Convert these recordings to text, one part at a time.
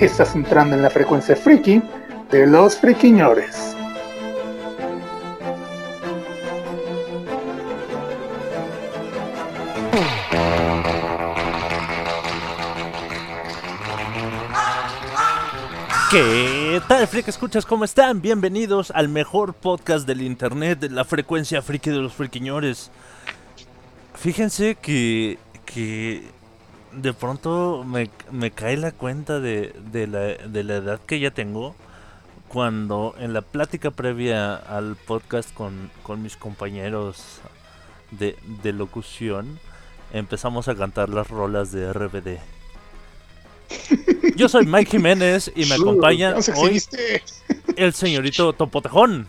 Estás entrando en la frecuencia friki de los friquiñores. ¿Qué tal, Freak Escuchas? ¿Cómo están? Bienvenidos al mejor podcast del internet, de la frecuencia friki de los friquiñores. Fíjense que, que de pronto me, me cae la cuenta de, de, la, de la edad que ya tengo cuando en la plática previa al podcast con, con mis compañeros de, de locución empezamos a cantar las rolas de RBD. Yo soy Mike Jiménez y me acompaña hoy el señorito Topotejón.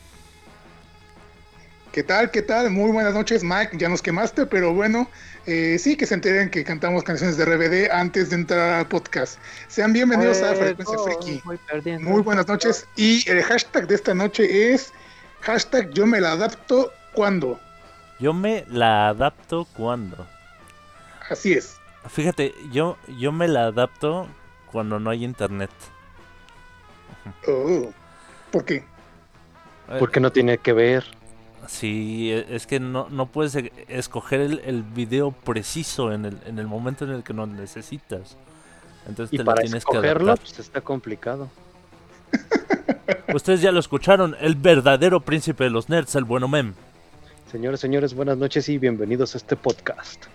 ¿Qué tal? ¿Qué tal? Muy buenas noches, Mike. Ya nos quemaste, pero bueno, eh, sí que se enteren que cantamos canciones de RBD antes de entrar al podcast. Sean bienvenidos a Frecuencia Friki. Muy buenas noches. Y el hashtag de esta noche es hashtag yo me la adapto cuando. Yo me la adapto cuando. Así es. Fíjate, yo, yo me la adapto cuando no hay internet. Oh, ¿Por qué? Eh, Porque no tiene que ver. Sí, e- es que no, no puedes e- escoger el, el video preciso en el, en el momento en el que lo necesitas. Entonces Y te lo tienes que escogerlo, pues está complicado. Ustedes ya lo escucharon, el verdadero príncipe de los nerds, el bueno mem. Señores, señores, buenas noches y bienvenidos a este podcast.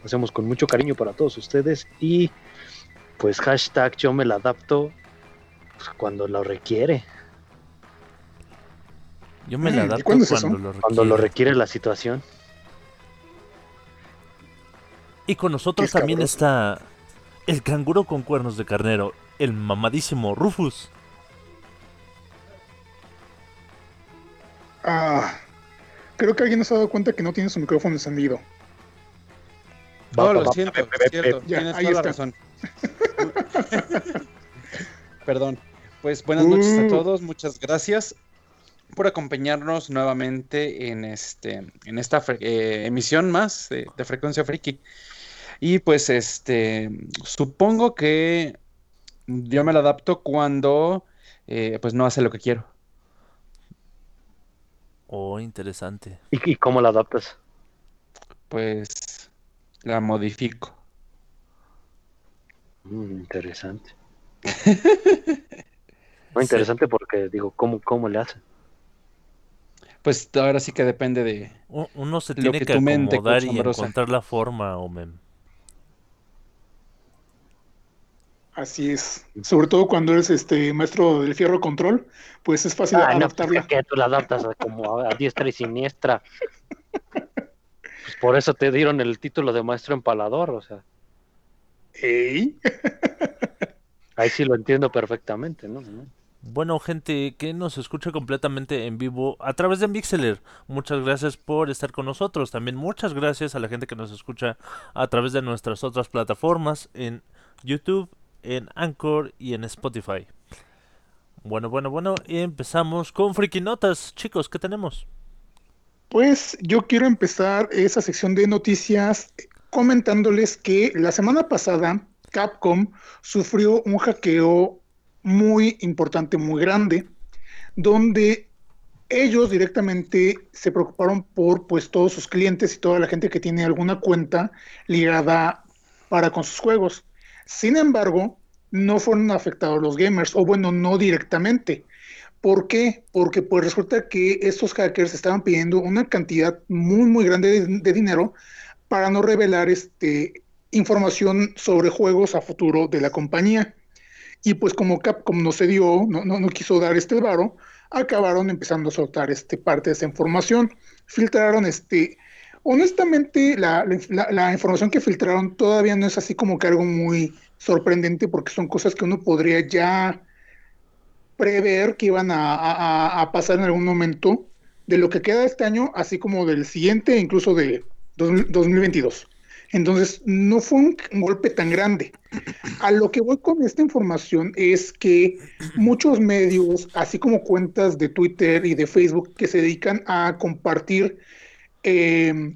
Lo hacemos con mucho cariño para todos ustedes y pues hashtag yo me la adapto pues, cuando lo requiere, Yo me Mm, la ¿y adapto cuando, es lo requiere. cuando lo requiere la situación. Y con nosotros también está el canguro con cuernos de carnero, el mamadísimo Rufus. Ah, creo que alguien nos ha dado cuenta que no tiene su micrófono encendido. No, lo siento, cierto, Ya, tienes ahí toda la está. razón. Perdón. Pues buenas noches a Uh. todos, muchas gracias por acompañarnos nuevamente en este en esta eh, emisión más de, de Frecuencia Friki. Y pues este supongo que yo me la adapto cuando eh, pues no hace lo que quiero. Oh, interesante. ¿Y, y cómo la adaptas? Pues la modifico. Mm, interesante. Muy interesante porque digo, ¿cómo, cómo le hace? Pues ahora sí que depende de Uno se Lo tiene que que tu mente, acomodar y encontrar la forma, mem. Así es. Sobre todo cuando eres este maestro del fierro control, pues es fácil Ah, no, adaptarla. pues, que tú la adaptas a- como a, a diestra y siniestra. Pues por eso te dieron el título de maestro empalador, o sea, Ey. ahí sí lo entiendo perfectamente, ¿no? ¿No? Bueno, gente que nos escucha completamente en vivo a través de Mixeler, muchas gracias por estar con nosotros. También muchas gracias a la gente que nos escucha a través de nuestras otras plataformas en YouTube, en Anchor y en Spotify. Bueno, bueno, bueno, y empezamos con Freaky Notas. Chicos, ¿qué tenemos? Pues yo quiero empezar esa sección de noticias comentándoles que la semana pasada Capcom sufrió un hackeo muy importante, muy grande, donde ellos directamente se preocuparon por pues todos sus clientes y toda la gente que tiene alguna cuenta ligada para con sus juegos. Sin embargo, no fueron afectados los gamers, o bueno, no directamente. ¿Por qué? Porque pues resulta que estos hackers estaban pidiendo una cantidad muy muy grande de, de dinero para no revelar este información sobre juegos a futuro de la compañía. Y pues como Capcom no se dio, no, no, no quiso dar este varo, acabaron empezando a soltar este parte de esa información. Filtraron este honestamente, la, la- información que filtraron todavía no es así como que algo muy sorprendente porque son cosas que uno podría ya prever que iban a, pasar en algún momento de lo que queda este año, así como del siguiente, incluso de dos- 2022. Entonces, no fue un, golpe tan grande. A lo que voy con esta información es que muchos medios, así como cuentas de Twitter y de Facebook que se dedican a compartir eh,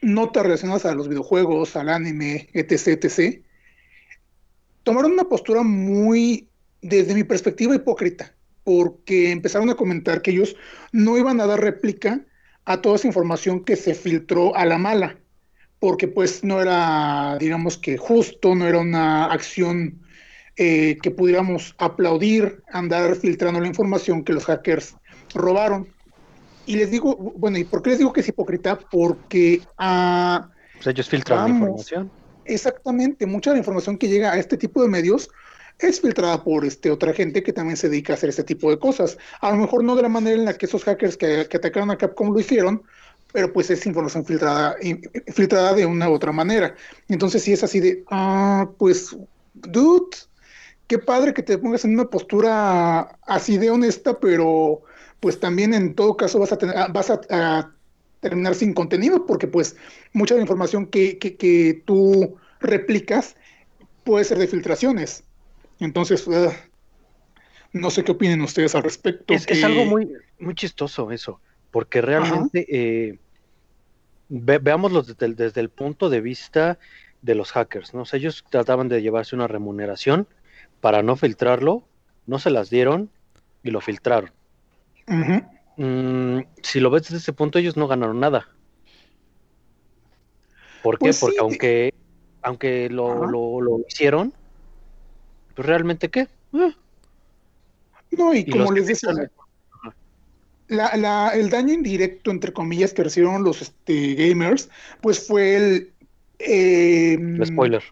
notas relacionadas a los videojuegos, al anime, etc., etc., tomaron una postura muy, desde mi perspectiva, hipócrita, porque empezaron a comentar que ellos no iban a dar réplica a toda esa información que se filtró a la mala, porque pues no era, digamos que justo, no era una acción eh, que pudiéramos aplaudir, andar filtrando la información que los hackers robaron. Y les digo, bueno, ¿y por qué les digo que es hipócrita? Porque ah, Pues ellos filtran la información. exactamente mucha de la información que llega a este tipo de medios es filtrada por este, otra gente que también se dedica a hacer este tipo de cosas. A lo mejor no de la manera en la que esos hackers que, que atacaron a Capcom lo hicieron, pero pues es información filtrada, in- filtrada de una u otra manera. Entonces sí es así de, ah, pues, dude, qué padre que te pongas en una postura así de honesta, pero pues también en todo caso vas a tener, vas a, a terminar sin contenido, porque pues mucha de la información que, que, que tú replicas puede ser de filtraciones. Entonces, ah, no sé qué opinen ustedes al respecto. Es, es algo muy, muy chistoso eso, porque realmente eh, ve- veámoslo desde el, desde el punto de vista de los hackers, ¿no? O sea, ellos trataban de llevarse una remuneración para no filtrarlo, no se las dieron y lo filtraron. Mm, si lo ves desde ese punto, ellos no ganaron nada. ¿Por qué? Pues Porque sí. aunque, aunque lo, lo, lo hicieron, pues realmente qué? Eh, No, y, y como les filtran- la, la- el daño indirecto, entre comillas, que recibieron los este, gamers, pues fue el... eh, el spoiler.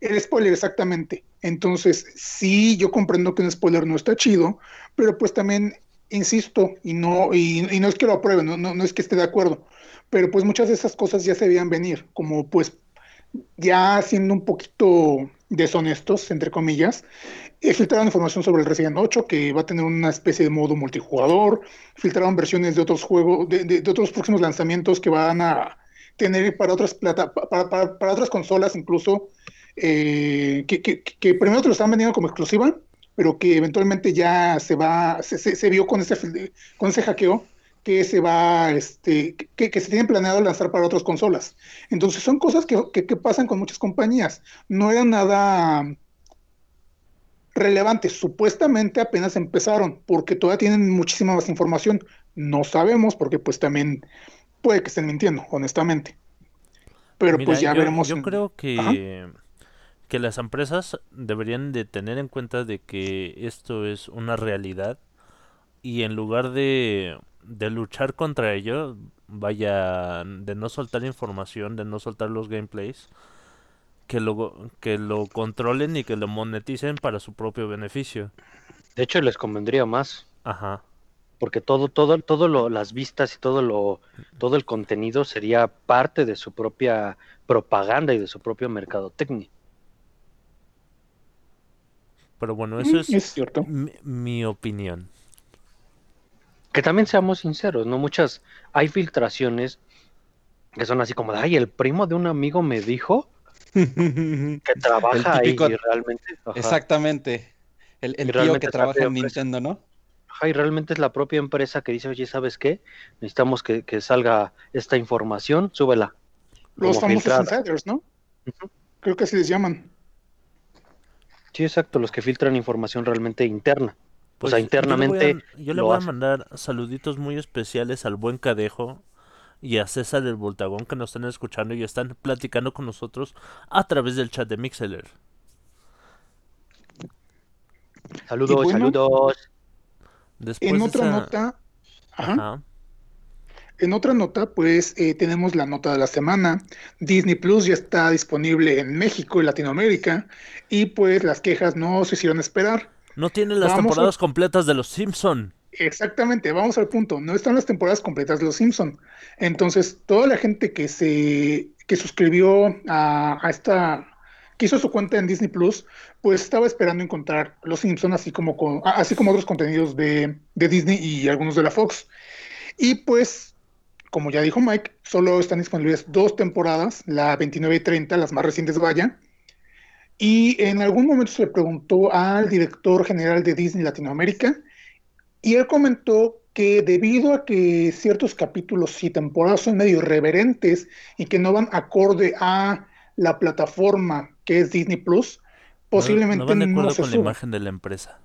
El spoiler, exactamente. Entonces, sí, yo comprendo que un spoiler no está chido, pero pues también insisto, y no, y, y no es que lo apruebe, no, no, no es que esté de acuerdo, pero pues muchas de esas cosas ya se veían venir, como pues ya siendo un poquito deshonestos, entre comillas, filtraron información sobre el Resident 8, que va a tener una especie de modo multijugador, filtraron versiones de otros juegos, de, de- otros próximos lanzamientos que van a tener para otras plata, para, para- para otras consolas incluso, eh, que, primero te lo estaban vendiendo como exclusiva, pero que eventualmente ya se va, se, se- se vio con ese, con ese hackeo que se va, este, que, que se tienen planeado lanzar para otras consolas. Entonces son cosas que, que- que pasan con muchas compañías. No era nada relevante. Supuestamente apenas empezaron, porque todavía tienen muchísima más información. No sabemos, porque pues también puede que estén mintiendo, honestamente. Pero Mira, pues ya yo, veremos. yo creo que, Ajá. que las empresas deberían de tener en cuenta de que esto es una realidad y en lugar de, de luchar contra ello, vaya, de no soltar información, de no soltar los gameplays, que lo, que lo controlen y que lo moneticen para su propio beneficio. De hecho, les convendría más, Ajá. porque todo, todo, todo lo, las vistas y todo lo, todo el contenido sería parte de su propia propaganda y de su propio mercadotecnia. Pero bueno, eso es Mm, es cierto. mi, mi opinión. Que también seamos sinceros, ¿no? Muchas, hay filtraciones que son así como de, ay, el primo de un amigo me dijo que trabaja ahí y realmente, ajá, Exactamente. El, el tío realmente que trabaja en. Nintendo, ¿no? ajá, y realmente es la propia empresa que dice, oye, ¿sabes qué? Necesitamos que, que salga esta información, súbela. Los famosos filtrada. insiders, ¿no? Creo que así les llaman. Sí, exacto, los que filtran información realmente interna. Pues o sea, yo le voy a- internamente Yo le lo voy a hacen. mandar saluditos muy especiales al buen Cadejo y a César el Voltagón que nos están escuchando y están platicando con nosotros a través del chat de Mixeler. Saludos, bueno, saludos. Después En otra esa- nota, ajá, Ajá. en otra nota, pues eh, tenemos la nota de la semana. Disney Plus ya está disponible en México y Latinoamérica y pues las quejas no se hicieron esperar. No tiene las Vamos a- temporadas completas de Los Simpson. Exactamente, vamos al punto. No están las temporadas completas de Los Simpson. Entonces, toda la gente que se que suscribió a, a esta que hizo su cuenta en Disney Plus, pues estaba esperando encontrar Los Simpson así como con, así como otros contenidos de, de Disney y algunos de la Fox. Y pues, como ya dijo Mike, solo están disponibles dos temporadas, la 29 y 30, las más recientes vaya. Y en algún momento se le preguntó al director general de Disney Latinoamérica y él comentó que debido a que ciertos capítulos y temporadas son medio irreverentes y que no van acorde a la plataforma que es Disney Plus, posiblemente no, van de no, acuerdo se con la suban. imagen de la empresa.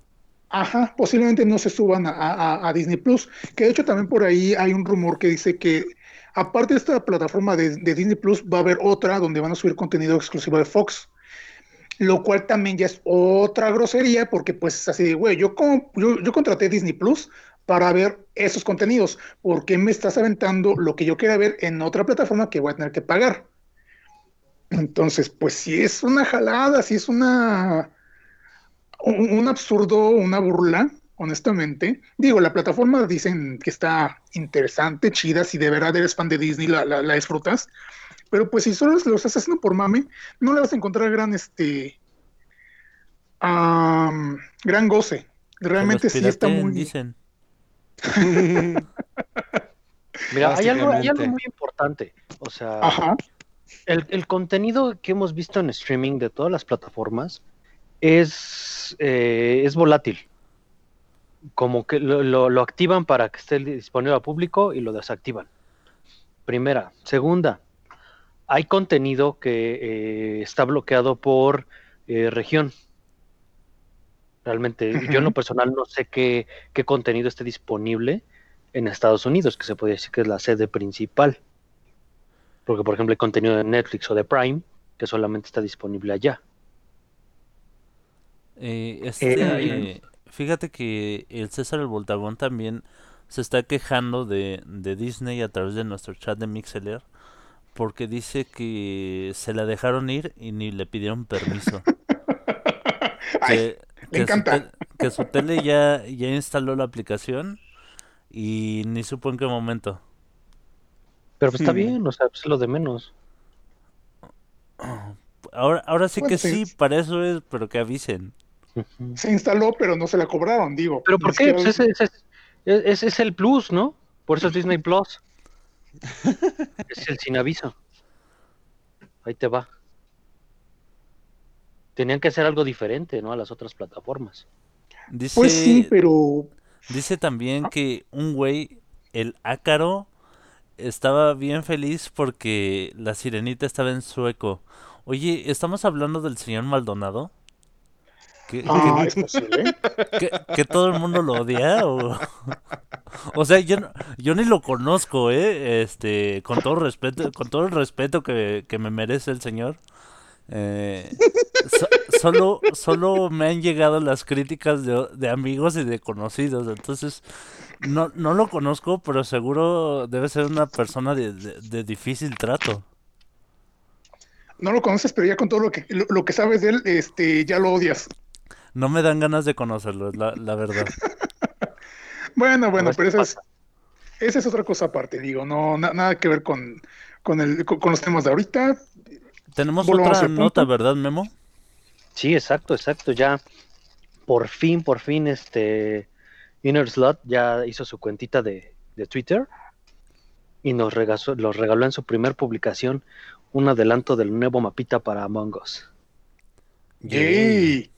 Ajá, posiblemente no se suban a, a- a Disney Plus. Que de hecho también por ahí hay un rumor que dice que aparte de esta plataforma de, de Disney Plus, va a haber otra donde van a subir contenido exclusivo de Fox. Lo cual también ya es otra grosería, porque pues es así de, güey, yo, yo, yo contraté Disney Plus para ver esos contenidos. ¿Por qué me estás aventando lo que yo quiera ver en otra plataforma que voy a tener que pagar? Entonces, pues si es una jalada, si es una un, un absurdo, una burla, honestamente. Digo, la plataforma dicen que está interesante, chida, si de verdad eres fan de Disney, la- la disfrutas. Pero pues si solo lo estás haciendo por mame, no le vas a encontrar gran este gran goce. Realmente los sí está muy. dicen. Mira, hay algo, hay algo muy importante. O sea, Ajá. el, el contenido que hemos visto en streaming de todas las plataformas es, eh, es volátil. Como que lo, lo- lo activan para que esté disponible al público y lo desactivan. Primera. Segunda, hay contenido que eh, está bloqueado por eh, región. Realmente, yo en lo personal no sé qué, qué contenido esté disponible en Estados Unidos, que se podría decir que es la sede principal. Porque, por ejemplo, hay contenido de Netflix o de Prime que solamente está disponible allá. Eh, este, Eh, fíjate que el César el Voltagón también se está quejando de, de Disney a través de nuestro chat de Mixeler porque dice que se la dejaron ir y ni le pidieron permiso. Ay, que, le que su encanta. tel- que su tele ya, ya instaló la aplicación y ni supo en qué momento. Pero pues, está bien, o sea, pues, es lo de menos. Ahora, ahora sí Bueno, que sí. sí, para eso es, pero que avisen. Se instaló, pero no se la cobraron, digo. ¿Pero por qué? Pues ese, ese es, ese es el plus, ¿no? Por eso es Disney Plus. Es el sin aviso. Ahí te va. Tenían que hacer algo diferente, ¿no? A las otras plataformas. Dice, Pues sí, pero dice también que un güey, el ácaro, estaba bien feliz porque la sirenita estaba en sueco. Oye, ¿estamos hablando del señor Maldonado? ¿Que, ah, es posible. que- que todo el mundo lo odia? O, o sea, yo, yo ni lo conozco, ¿eh? Este, con todo respeto, con todo el respeto que, que me merece el señor. Eh, so- solo, solo me han llegado las críticas de, de amigos y de conocidos, entonces no, no lo conozco, pero seguro debe ser una persona de, de- de difícil trato. No lo conoces, pero ya con todo lo que lo, lo que sabes de él, este, ya lo odias. No me dan ganas de conocerlo, es la, la verdad. Bueno, bueno, pero esa es, esa es otra cosa aparte, digo, no, na- nada que ver con, con, el, con, con los temas de ahorita. Tenemos Volvamos otra nota, ¿verdad, Memo? Sí, exacto, exacto. Ya, por fin, por fin, este Inner Slot ya hizo su cuentita de, de Twitter y nos regaló, los regaló en su primer publicación un adelanto del nuevo mapita para Among Us. Yay.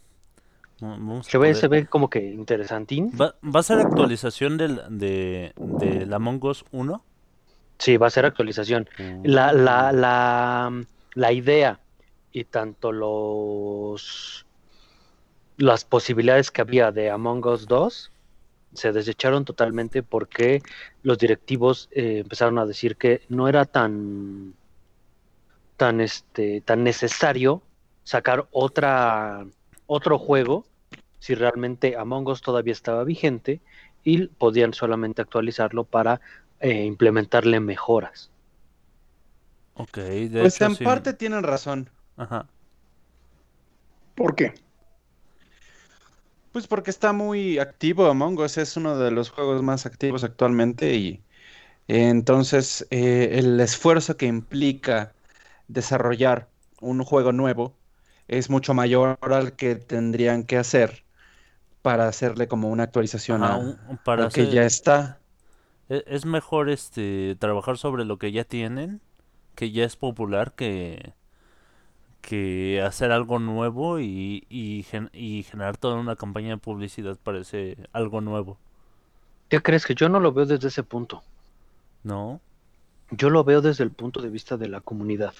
Vamos a Se ve, poder- se ve como que interesantín. ¿Va, va a ser actualización del, de, de la Among Us 1? Sí, va a ser actualización. La, la, la, la idea y tanto los las posibilidades que había de Among Us 2 se desecharon totalmente porque los directivos eh, empezaron a decir que no era tan tan este tan necesario sacar otra otro juego si realmente Among Us todavía estaba vigente y podían solamente actualizarlo para eh, implementarle mejoras. Ok, de Pues hecho en sí. parte tienen razón. Ajá. ¿Por qué? Pues porque está muy activo Among Us, es uno de los juegos más activos actualmente y eh, entonces eh, el esfuerzo que implica desarrollar un juego nuevo es mucho mayor al que tendrían que hacer para hacerle como una actualización Ajá, a, para al que hacer- ya está. e- es mejor este trabajar sobre lo que ya tienen, que ya es popular, que que hacer algo nuevo y, y, gen- y generar toda una campaña de publicidad para ese algo nuevo, ¿Qué crees? Que yo no lo veo desde ese punto. ¿no? Yo lo veo desde el punto de vista de la comunidad.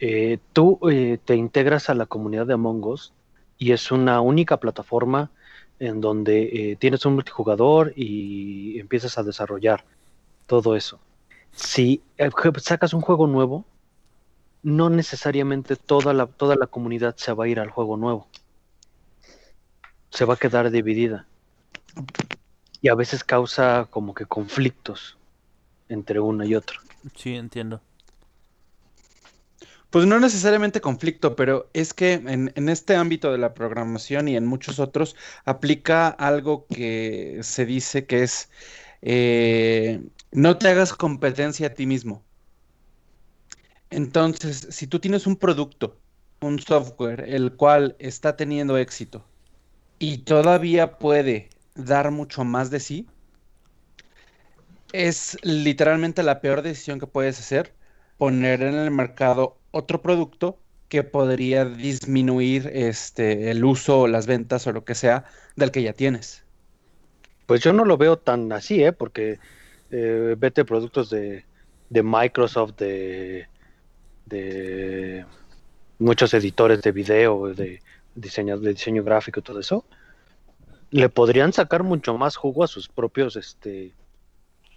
Eh, tú eh, te integras a la comunidad de Among Us y es una única plataforma en donde eh, tienes un multijugador y empiezas a desarrollar todo eso. Si eh, sacas un juego nuevo, no necesariamente toda la, toda la comunidad se va a ir al juego nuevo. Se va a quedar dividida. Y a veces causa como que conflictos entre una y otra. Sí, entiendo. Pues no necesariamente conflicto, pero es que en, este ámbito de la programación y en muchos otros aplica algo que se dice que es eh, no te hagas competencia a ti mismo. Entonces, si tú tienes un producto, un software, el cual está teniendo éxito y todavía puede dar mucho más de sí, es literalmente la peor decisión que puedes hacer poner en el mercado otro producto que podría disminuir este el uso o las ventas o lo que sea del que ya tienes. Pues yo no lo veo tan así, ¿eh? Porque eh, vete productos de, de Microsoft, de, de muchos editores de video, de diseño, de diseño gráfico y todo eso. Le podrían sacar mucho más jugo a sus propios este,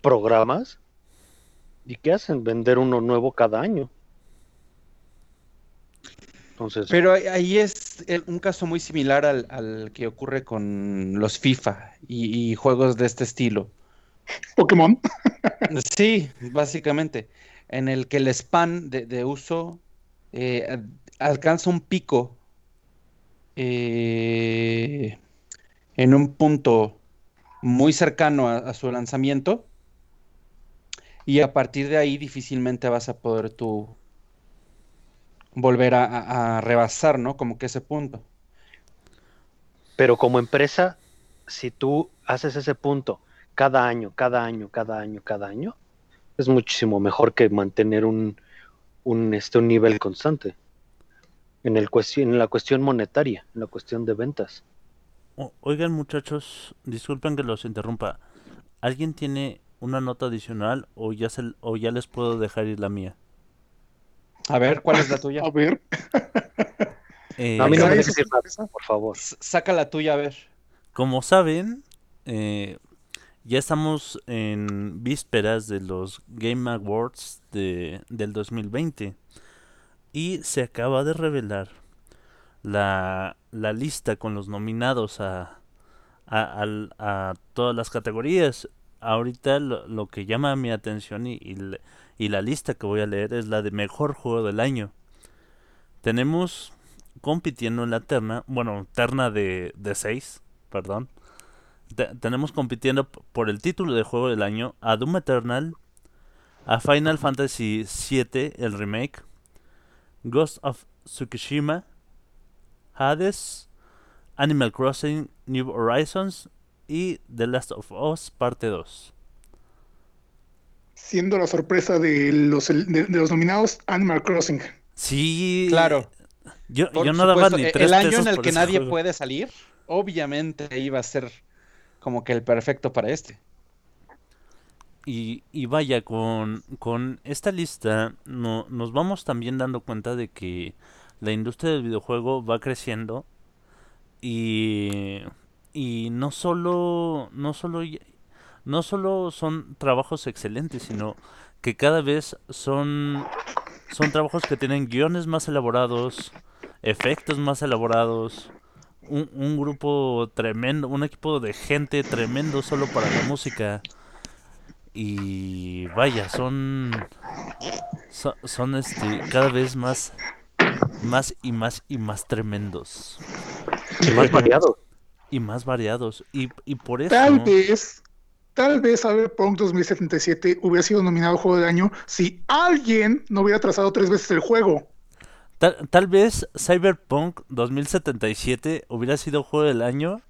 programas. ¿Y qué hacen? Vender uno nuevo cada año. Entonces, Pero ahí- es un caso muy similar al, al que ocurre con los FIFA y, y juegos de este estilo. Pokémon. Sí, básicamente, en el que el span de, de uso eh, alcanza un pico eh, en un punto muy cercano a, a su lanzamiento y a partir de ahí difícilmente vas a poder tú volver a, rebasar, ¿no? Como que ese punto. Pero como empresa, si tú haces ese punto cada año, cada año, cada año, cada año, es muchísimo mejor que mantener un, un, este, un nivel constante en, el cuestión, en la cuestión monetaria, en la cuestión de ventas. O- oigan muchachos, disculpen que los interrumpa. ¿Alguien tiene una nota adicional o ya se, o ya les puedo dejar ir la mía? A ver, ¿cuál es la tuya? A ver. Eh, No, a mí no me dejes nada, por favor. Saca la tuya, a ver. Como saben, eh, ya estamos en vísperas de los Game Awards de, del 2020 y se acaba de revelar la, la lista con los nominados a, a, a todas las categorías. Ahorita lo, lo que llama mi atención y, y le- y la lista que voy a leer es la de mejor juego del año. Tenemos compitiendo en la terna, bueno, terna de, de 6, perdón. Te- tenemos compitiendo por el título de juego del año a Doom Eternal, a Final Fantasy VII, el remake, Ghost of Tsukushima, Hades, Animal Crossing New Horizons y The Last of Us parte 2. Siendo la sorpresa de los, de, de los nominados Animal Crossing. Sí, Claro. Yo, yo no daba ni e- tres el año pesos en el que nadie juego. puede salir, obviamente iba a ser como que el perfecto para este. Y, y vaya, con, con esta lista no, nos vamos también dando cuenta de que la industria del videojuego va creciendo y, y no solo, no solo, no solo son trabajos excelentes, sino que cada vez son, son trabajos que tienen guiones más elaborados, efectos más elaborados, un, un grupo tremendo, un equipo de gente tremendo solo para la música. Y vaya, son son, son este cada vez más más y más y más tremendos. Y más variado. y más variados. Y, y por eso. Tal vez, tal vez Cyberpunk 2077 hubiera sido nominado Juego del Año si alguien no hubiera trazado tres veces el juego. Tal, tal vez Cyberpunk 2077 hubiera sido juego del año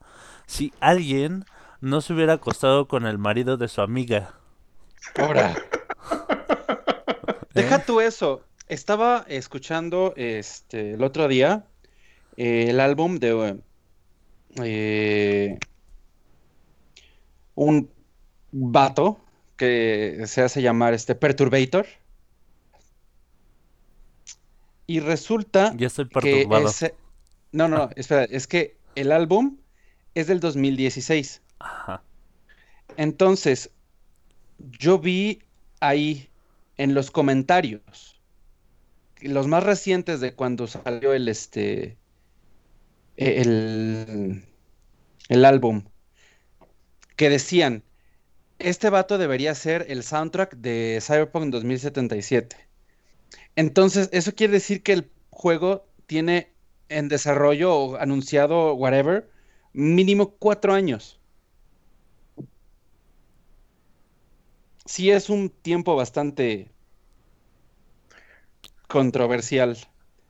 si alguien no se hubiera acostado con el marido de su amiga. Ahora. ¿Eh? Deja tú eso. Estaba escuchando este el otro día eh, el álbum de eh, un vato que se hace llamar este Perturbator. Y resulta Ya estoy que ese... No, no, no, espera, es que el álbum es del 2016. Ajá. Entonces, yo vi ahí en los comentarios, los más recientes de cuando salió el este el, el álbum, que decían, este vato debería ser el soundtrack de Cyberpunk 2077. Entonces, eso quiere decir que el juego tiene en desarrollo o anunciado, whatever, mínimo cuatro años. Sí es un tiempo bastante controversial.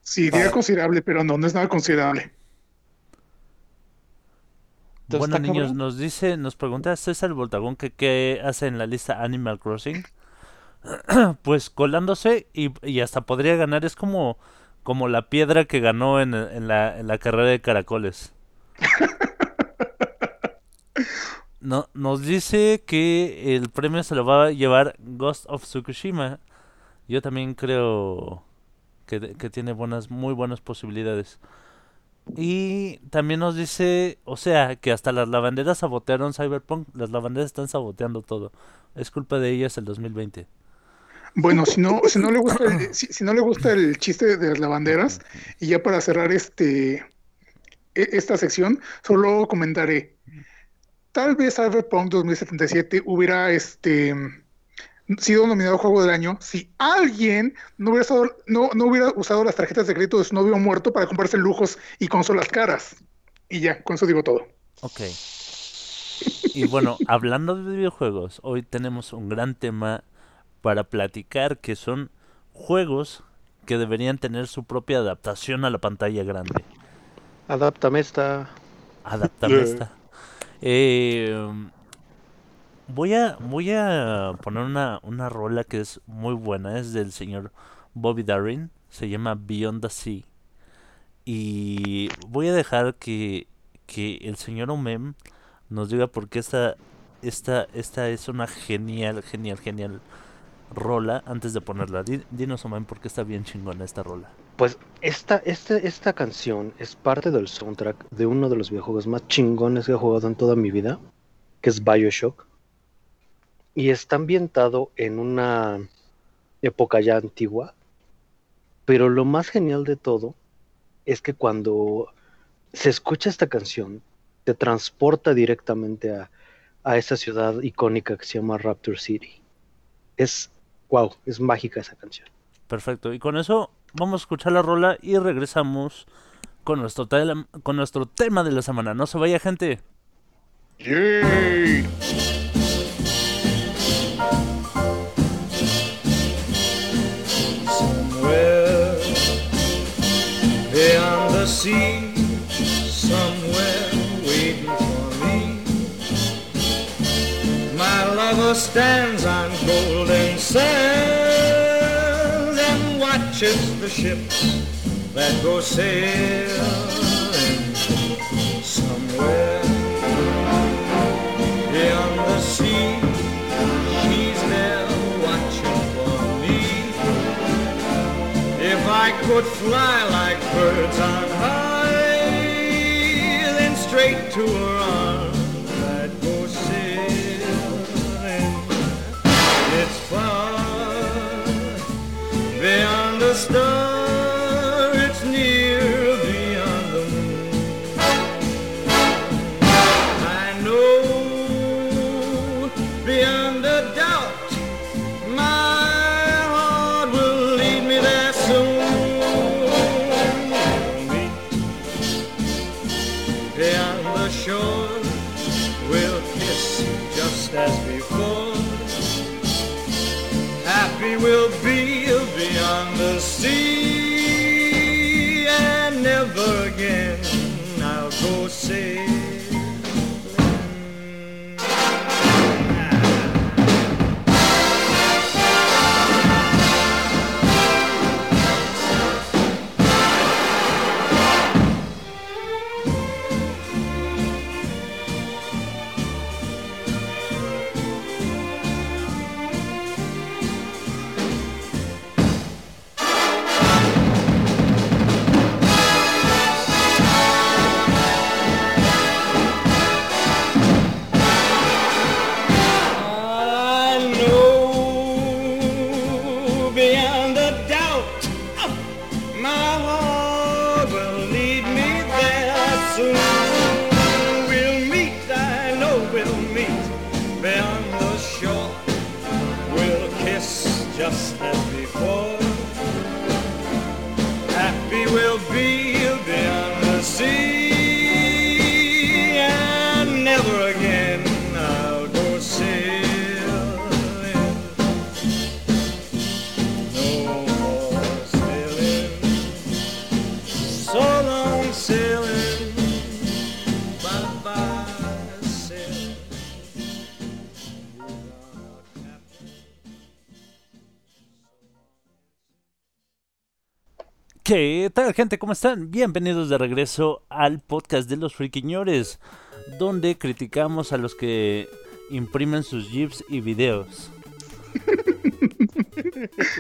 Sí, diría considerable, pero no, no es nada considerable. Entonces, Bueno, niños, cabrón. nos dice, nos pregunta César Voltagón que qué hace en la lista Animal Crossing. pues colándose y, y hasta podría ganar. Es como, como la piedra que ganó en, en la, en la carrera de caracoles. No, nos dice que el premio se lo va a llevar Ghost of Tsukushima. Yo también creo que, que tiene buenas, muy buenas posibilidades. Y también nos dice, o sea, que hasta las lavanderas sabotearon Cyberpunk. Las lavanderas están saboteando todo. Es culpa de ellas el 2020. Bueno, si no, si no le gusta el, si, si no le gusta el chiste de las lavanderas, y ya para cerrar este e- esta sección, solo comentaré. Tal vez Cyberpunk 2077 hubiera este sido nominado Juego del Año si alguien no hubiera, usado, no, no hubiera usado las tarjetas de crédito de su novio muerto para comprarse lujos y consolas caras. Y ya, con eso digo todo. Ok. Y bueno, hablando de videojuegos, hoy tenemos un gran tema para platicar que son juegos que deberían tener su propia adaptación a la pantalla grande. Adáptame esta. Adaptame Yeah. esta. Eh, voy a voy a poner una, una rola que es muy buena, es del señor Bobby Darin, se llama Beyond the Sea. Y voy a dejar que, que el señor Omem nos diga por qué esta, esta, esta es una genial, genial, genial rola antes de ponerla. Di- Dinos Omem por qué está bien chingona esta rola. Pues esta, este, esta canción es parte del soundtrack de uno de los videojuegos más chingones que he jugado en toda mi vida, que es Bioshock. Y está ambientado en una época ya antigua. Pero lo más genial de todo es que cuando se escucha esta canción, te transporta directamente a, a esa ciudad icónica que se llama Rapture City. Es, wow, es mágica esa canción. Perfecto. Y con eso vamos a escuchar la rola y regresamos con nuestro, con nuestro tema de la semana. No se vaya gente. ¡Yay! Sea, somewhere waiting for me. My lover stands on golden sands and watches the ships that go sailing somewhere I could fly like birds on high, then straight to her arms I'd go sailing. It's far beyond the star, soon. We'll meet, I know we'll meet beyond the shore. We'll kiss just as before. Happy we'll be ¿Qué tal gente? ¿Cómo están? Bienvenidos de regreso al podcast de los friquiñores, donde criticamos a los que imprimen sus GIFs y videos.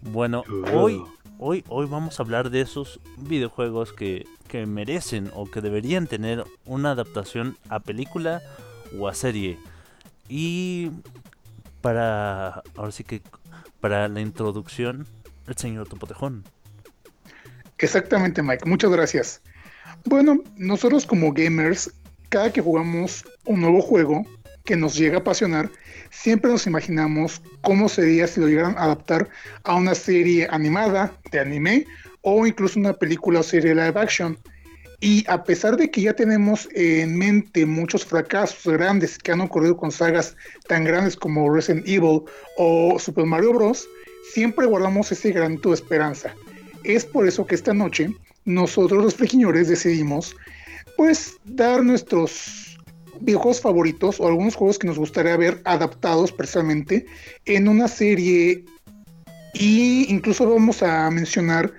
Bueno, hoy, hoy, hoy vamos a hablar de esos videojuegos que, que merecen o que deberían tener una adaptación a película o a serie. Y para, ahora sí que, para la introducción, el señor Topotejón. Exactamente, Mike. Muchas gracias. Bueno, nosotros como gamers, cada que jugamos un nuevo juego que nos llega a apasionar, siempre nos imaginamos cómo sería si lo llegaran a adaptar a una serie animada de anime o incluso una película o serie live action. Y a pesar de que ya tenemos en mente muchos fracasos grandes que han ocurrido con sagas tan grandes como Resident Evil o Super Mario Bros., siempre guardamos ese granito de esperanza. Es por eso que esta noche nosotros los pequeñores decidimos pues dar nuestros videojuegos favoritos o algunos juegos que nos gustaría ver adaptados precisamente en una serie y incluso vamos a mencionar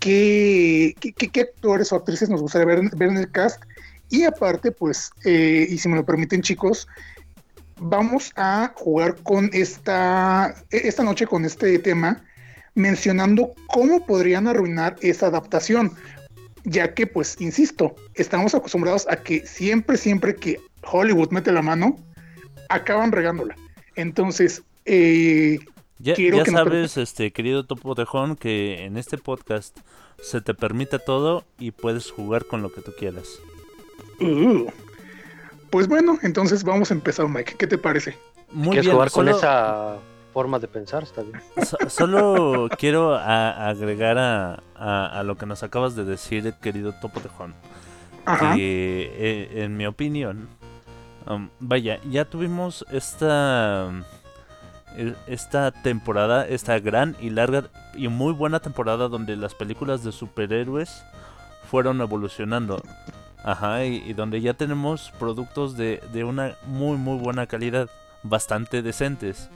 qué actores o actrices nos gustaría ver, ver en el cast y aparte pues eh, y si me lo permiten chicos vamos a jugar con esta esta noche con este tema mencionando cómo podrían arruinar esa adaptación ya que pues insisto estamos acostumbrados a que siempre siempre que Hollywood mete la mano acaban regándola. Entonces eh, Ya, Quiero ya que sabes, este querido Topo Tejón, que en este podcast se te permite todo y puedes jugar con lo que tú quieras. uh, pues bueno entonces vamos a empezar Mike ¿qué te parece? Muy ¿Quieres bien, jugar con solo, esa forma de pensar? Está bien. so- solo quiero a- agregar a, a- a lo que nos acabas de decir, querido Topo Tejón, Ajá que eh, en mi opinión, um, vaya, ya tuvimos esta esta temporada, esta gran y larga y muy buena temporada donde las películas de superhéroes fueron evolucionando. Ajá, y, donde ya tenemos productos de, de una muy muy buena calidad, bastante decentes.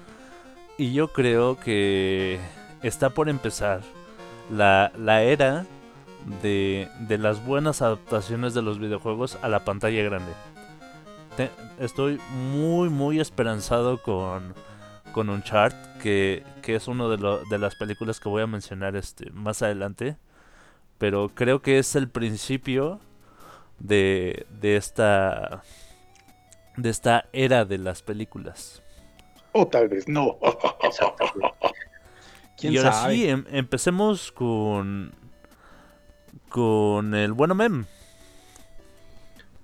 Y yo creo que está por empezar la, la era de, de las buenas adaptaciones de los videojuegos a la pantalla grande. Estoy muy muy esperanzado con, con Uncharted, que, que es una de, de las películas que voy a mencionar este, más adelante. Pero creo que es el principio de, de esta de esta era de las películas. o tal vez no. ¿Quién y ahora sabe? sí, em- empecemos con con el bueno mem.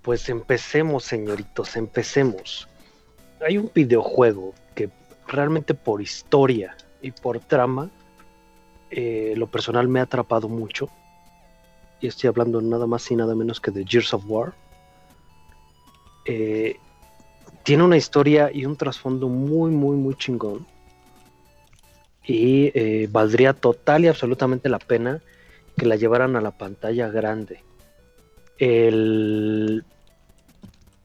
Pues empecemos, señoritos, empecemos. Hay un videojuego que realmente por historia y por trama, eh, lo personal me ha atrapado mucho. Y estoy hablando nada más y nada menos que de Gears of War, eh, tiene una historia y un trasfondo muy, muy, muy chingón. Y eh, valdría total y absolutamente la pena que la llevaran a la pantalla grande.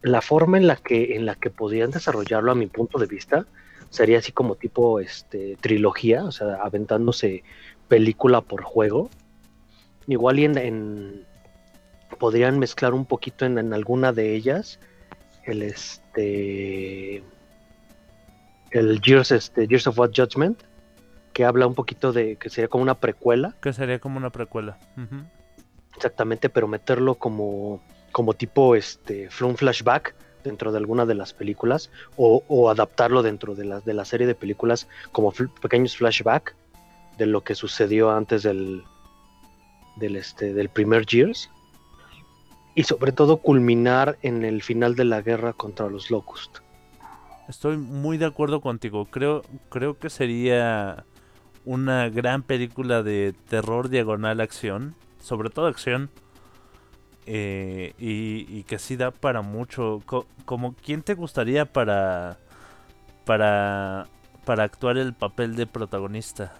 La forma en la que en la que podrían desarrollarlo a mi punto de vista sería así como tipo este trilogía, o sea, aventándose película por juego. Igual y en, en- podrían mezclar un poquito en, en alguna de ellas el este el Gears, este, Gears of War Judgment, que habla un poquito de que sería como una precuela, Que sería como una precuela. Exactamente, pero meterlo como, como tipo este un flashback dentro de alguna de las películas o, o adaptarlo dentro de la, de la serie de películas como fl- pequeños flashback de lo que sucedió antes del del este del primer Gears y sobre todo culminar en el final de la guerra contra los Locust. Estoy muy de acuerdo contigo. Creo, creo que sería una gran película de terror diagonal acción. Sobre todo acción. eh, y, y que sí da para mucho. Co- como quién te gustaría para. para. para actuar el papel de protagonista.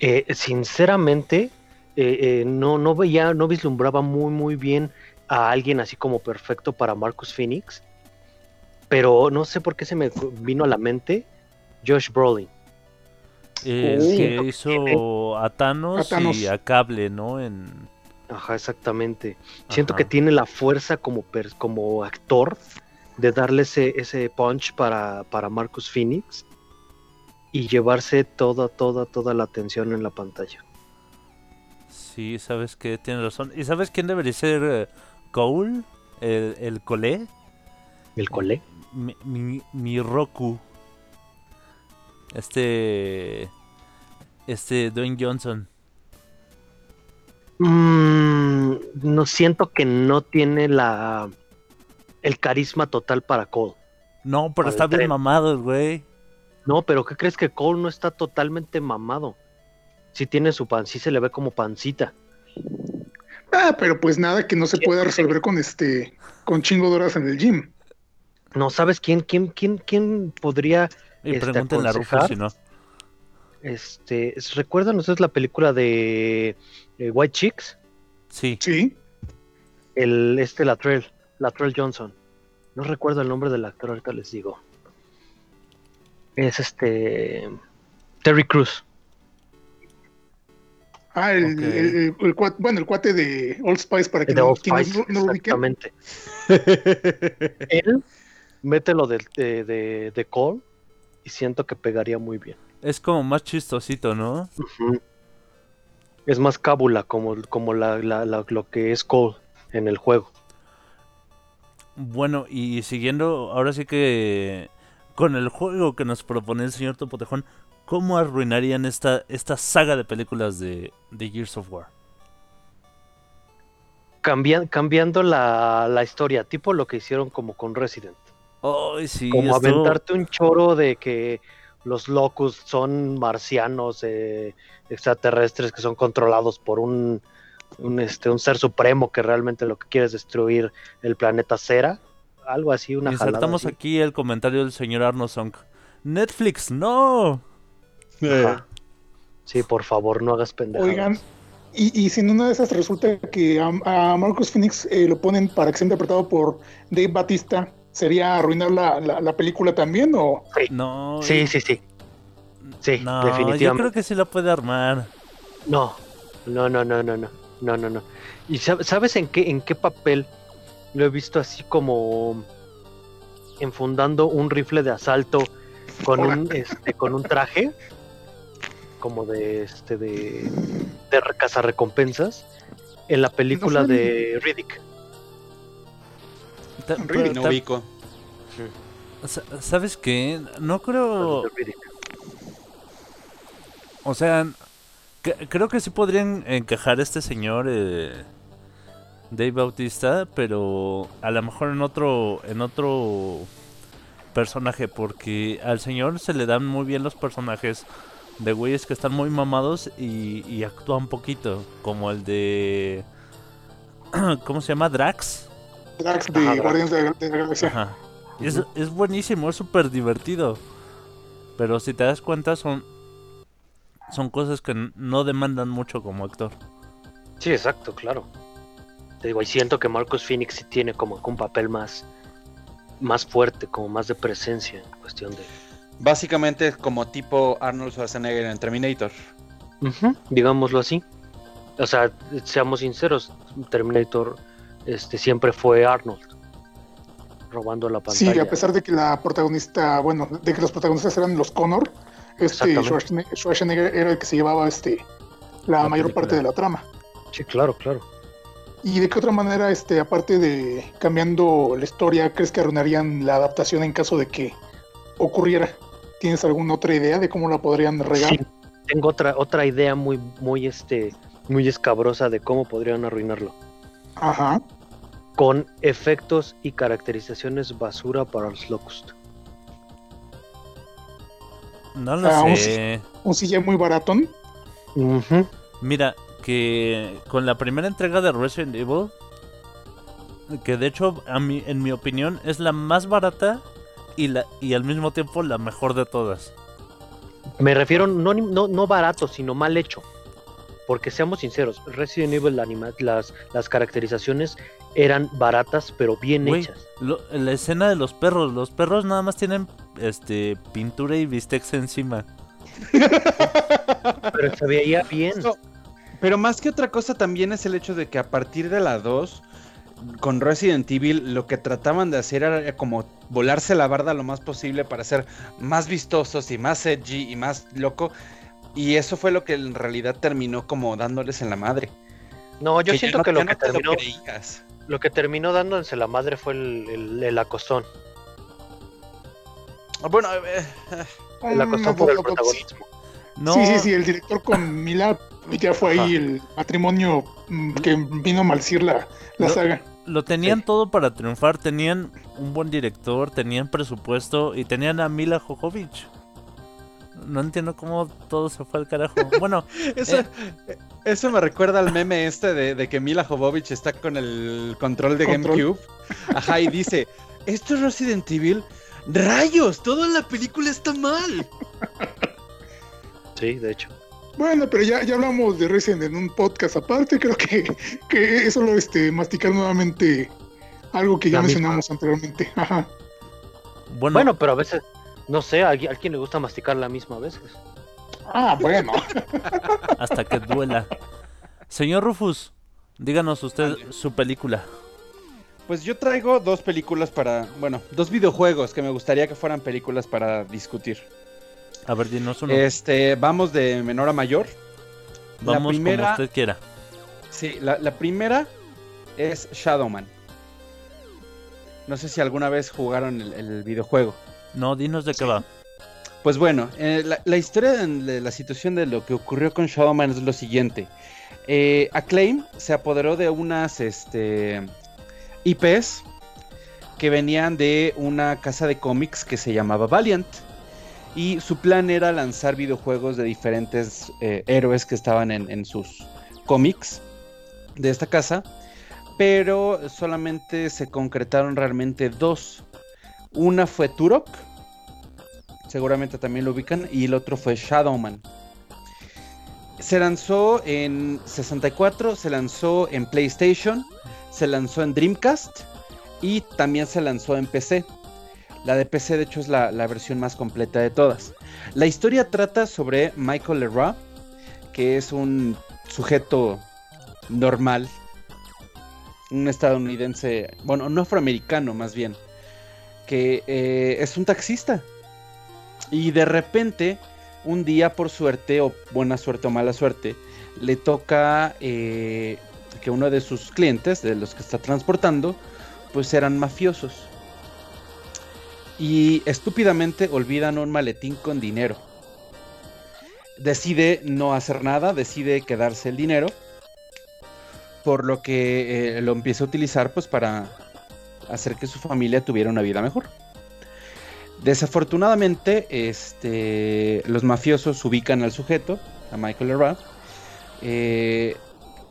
Eh, sinceramente, eh, eh, no, no veía, no vislumbraba muy, muy bien a alguien así como perfecto para Marcus Phoenix. Pero no sé por qué se me vino a la mente Josh Brolin. Oh. que hizo a Thanos, A Thanos. y a Cable, ¿no? En. Ajá, exactamente. Siento que tiene la fuerza como, per- como actor de darle ese, ese punch para, para Marcus Phoenix y llevarse toda, toda, toda la atención en la pantalla. Sí, sabes que tienes razón. ¿Y sabes quién debería ser eh, Cole? El, el Cole. ¿El colé? Mi, mi, mi Roku. Este. Este Dwayne Johnson. Mm, no siento que no tiene la el carisma total para Cole. No, pero Para está bien mamado, güey. No, pero ¿qué crees que Cole no está totalmente mamado? Sí tiene su pan, sí se le ve como pancita. Ah, pero pues nada que no se pueda resolver con este, con chingo de horas en el gym. No, ¿sabes quién, quién, quién, quién podría, Y Este, pregúntenle a Rufus si no. este, recuerdan ustedes la película de eh, White Chicks? Sí. Sí. El, este Latrell, Latrell Johnson. No recuerdo el nombre del actor, ahorita les digo. Es este, Terry Cruz. Ah, el, el- el- el cuate, bueno, el cuate de Old Spice para que no, Spice, no, no lo ubiquen. exactamente. Él mete lo de, de, de, de Cole y siento que pegaría muy bien. Es como más chistosito, ¿no? Es más cábula como, como la, la- la- lo que es Cole en el juego. Bueno, y siguiendo, ahora sí que con el juego que nos propone el señor Topotejón, ¿cómo arruinarían esta, esta saga de películas de, de Gears of War? Cambia- cambiando la, la historia, tipo lo que hicieron como con Resident. Ay, sí, como aventarte un choro de que los locus son marcianos eh, extraterrestres que son controlados por un, un, este, un ser supremo que realmente lo que quiere es destruir el planeta Cera. Algo así, una Insertamos así. aquí el comentario del señor Arno Song. Netflix, no. Ajá. Sí, por favor, no hagas pendejadas. Oigan, y, y si en una de esas resulta que a, a Marcus Phoenix eh, lo ponen para que sea interpretado por Dave Batista, ¿sería arruinar la, la, la película también o...? No. Sí, sí, sí. Sí, No, yo definitivamente. creo que sí la puede armar. No, no, no, no, no, no, no, no, no. ¿Y sab- sabes en qué, en qué papel lo he visto así como enfundando un rifle de asalto con un, este, con un traje como de, este, de, de re- cazarrecompensas en la película de Riddick. Ta- pero No ta- ubico. sa- ¿Sabes qué? No creo... Riddick. O sea, que- creo que sí podrían encajar este señor eh, Dave Bautista, pero a lo mejor en otro en otro personaje, porque al señor se le dan muy bien los personajes de güeyes que están muy mamados y, y actúan poquito, como el de ¿Cómo se llama? Drax. Drax de Ajá, Drax. De la, Galaxia. Ajá. Es, es buenísimo, es súper divertido. Pero si te das cuenta, son, son cosas que no demandan mucho como actor. Sí, exacto, claro. Te digo, y siento que Marcus Phoenix sí tiene como que un papel más, más fuerte, como más de presencia en cuestión de. Básicamente es como tipo Arnold Schwarzenegger en Terminator. Digámoslo así. O sea, seamos sinceros, Terminator este, siempre fue Arnold. Robando la Sí, pantalla. a pesar de que la protagonista, bueno, de que los protagonistas eran los Connor, este. Schwarzenegger, Schwarzenegger era el que se llevaba este la La mayor película. parte de la trama. Sí, claro, claro. ¿Y de qué otra manera, este, aparte de cambiando la historia, crees que arruinarían la adaptación en caso de que ocurriera? ¿Tienes alguna otra idea de cómo la podrían regar? Sí, tengo otra, otra idea muy, muy, este, muy escabrosa de cómo podrían arruinarlo. Ajá. Con efectos y caracterizaciones basura para los Locust. No lo Ah, sé. Un CGI muy baratón. Ujú. Mira, que con la primera entrega de Resident Evil, que de hecho, a mí, en mi opinión, es la más barata y, la, y al mismo tiempo la mejor de todas. Me refiero no, no, no barato, sino mal hecho. Porque seamos sinceros, Resident Evil anima- las, las caracterizaciones eran baratas, pero bien hechas. lo- la escena de los perros, los perros nada más tienen este pintura y bistecs encima. Pero se veía bien. Pero más que otra cosa también es el hecho de que a partir de la 2, con Resident Evil, lo que trataban de hacer era como volarse la barda lo más posible para ser más vistosos y más edgy y más loco. Y eso fue lo que en realidad terminó como dándoles en la madre. No, yo siento no- que lo no que te terminó, lo que terminó dándose la madre fue el, el, el acostón. Ah, Bueno, eh, eh, El acostón por el no, protagonismo. No, Sí, sí, sí, el director con Mila ya fue Ajá. ahí el matrimonio mm, que vino a maldecir la, la No. saga. Lo tenían Sí. todo para triunfar. Tenían un buen director, tenían presupuesto y tenían a Mila Jovovich. No entiendo cómo todo se fue al carajo. Bueno, eso, Eh. eso me recuerda al meme este de, de que Mila Jovovich está con el control de Control. GameCube. Ajá, y dice, ¿esto es Resident Evil? ¡Rayos! Toda la película está mal. Sí, de hecho. Bueno, pero ya, ya hablamos de Resident en un podcast aparte, creo que, que es solo este, masticar nuevamente algo que ya La misma. mencionamos anteriormente. Ajá. bueno, Bueno, pero a veces, no sé, a alguien, a alguien le gusta masticar la misma a veces. Ah, bueno. hasta que duela. Señor Rufus, díganos usted su película. Pues yo traigo dos películas para, bueno, dos videojuegos que me gustaría que fueran películas para discutir. A ver, dinos uno. Este, vamos de menor a mayor. la Vamos primera- como usted quiera. Sí, la, la primera es Shadowman. No sé si alguna vez jugaron el, el videojuego. No, dinos de qué va. Pues bueno, eh, la, la historia de, de la situación de lo que ocurrió con Shadowman es lo siguiente. Eh, Acclaim se apoderó de unas este, IPs que venían de una casa de cómics que se llamaba Valiant. Y su plan era lanzar videojuegos de diferentes eh, héroes que estaban en, en sus cómics de esta casa. Pero solamente se concretaron realmente dos. Una fue Turok, seguramente también lo ubican, y el otro fue Shadowman. Se lanzó en 64, se lanzó en PlayStation, se lanzó en Dreamcast y también se lanzó en PC. La de PC de hecho es la, versión más completa de todas. La historia trata sobre Michael Leroy, que es un sujeto normal, un estadounidense, bueno, un afroamericano más bien, que eh, es un taxista. Y de repente, un día por suerte, o buena suerte o mala suerte, le toca eh, que uno de sus clientes, de los que está transportando, pues eran mafiosos. Y estúpidamente olvidan un maletín con dinero. Decide no hacer nada, decide quedarse el dinero. Por lo que eh, lo empieza a utilizar pues para hacer que su familia tuviera una vida mejor. Desafortunadamente, este, los mafiosos ubican al sujeto, a Michael Leroy, eh,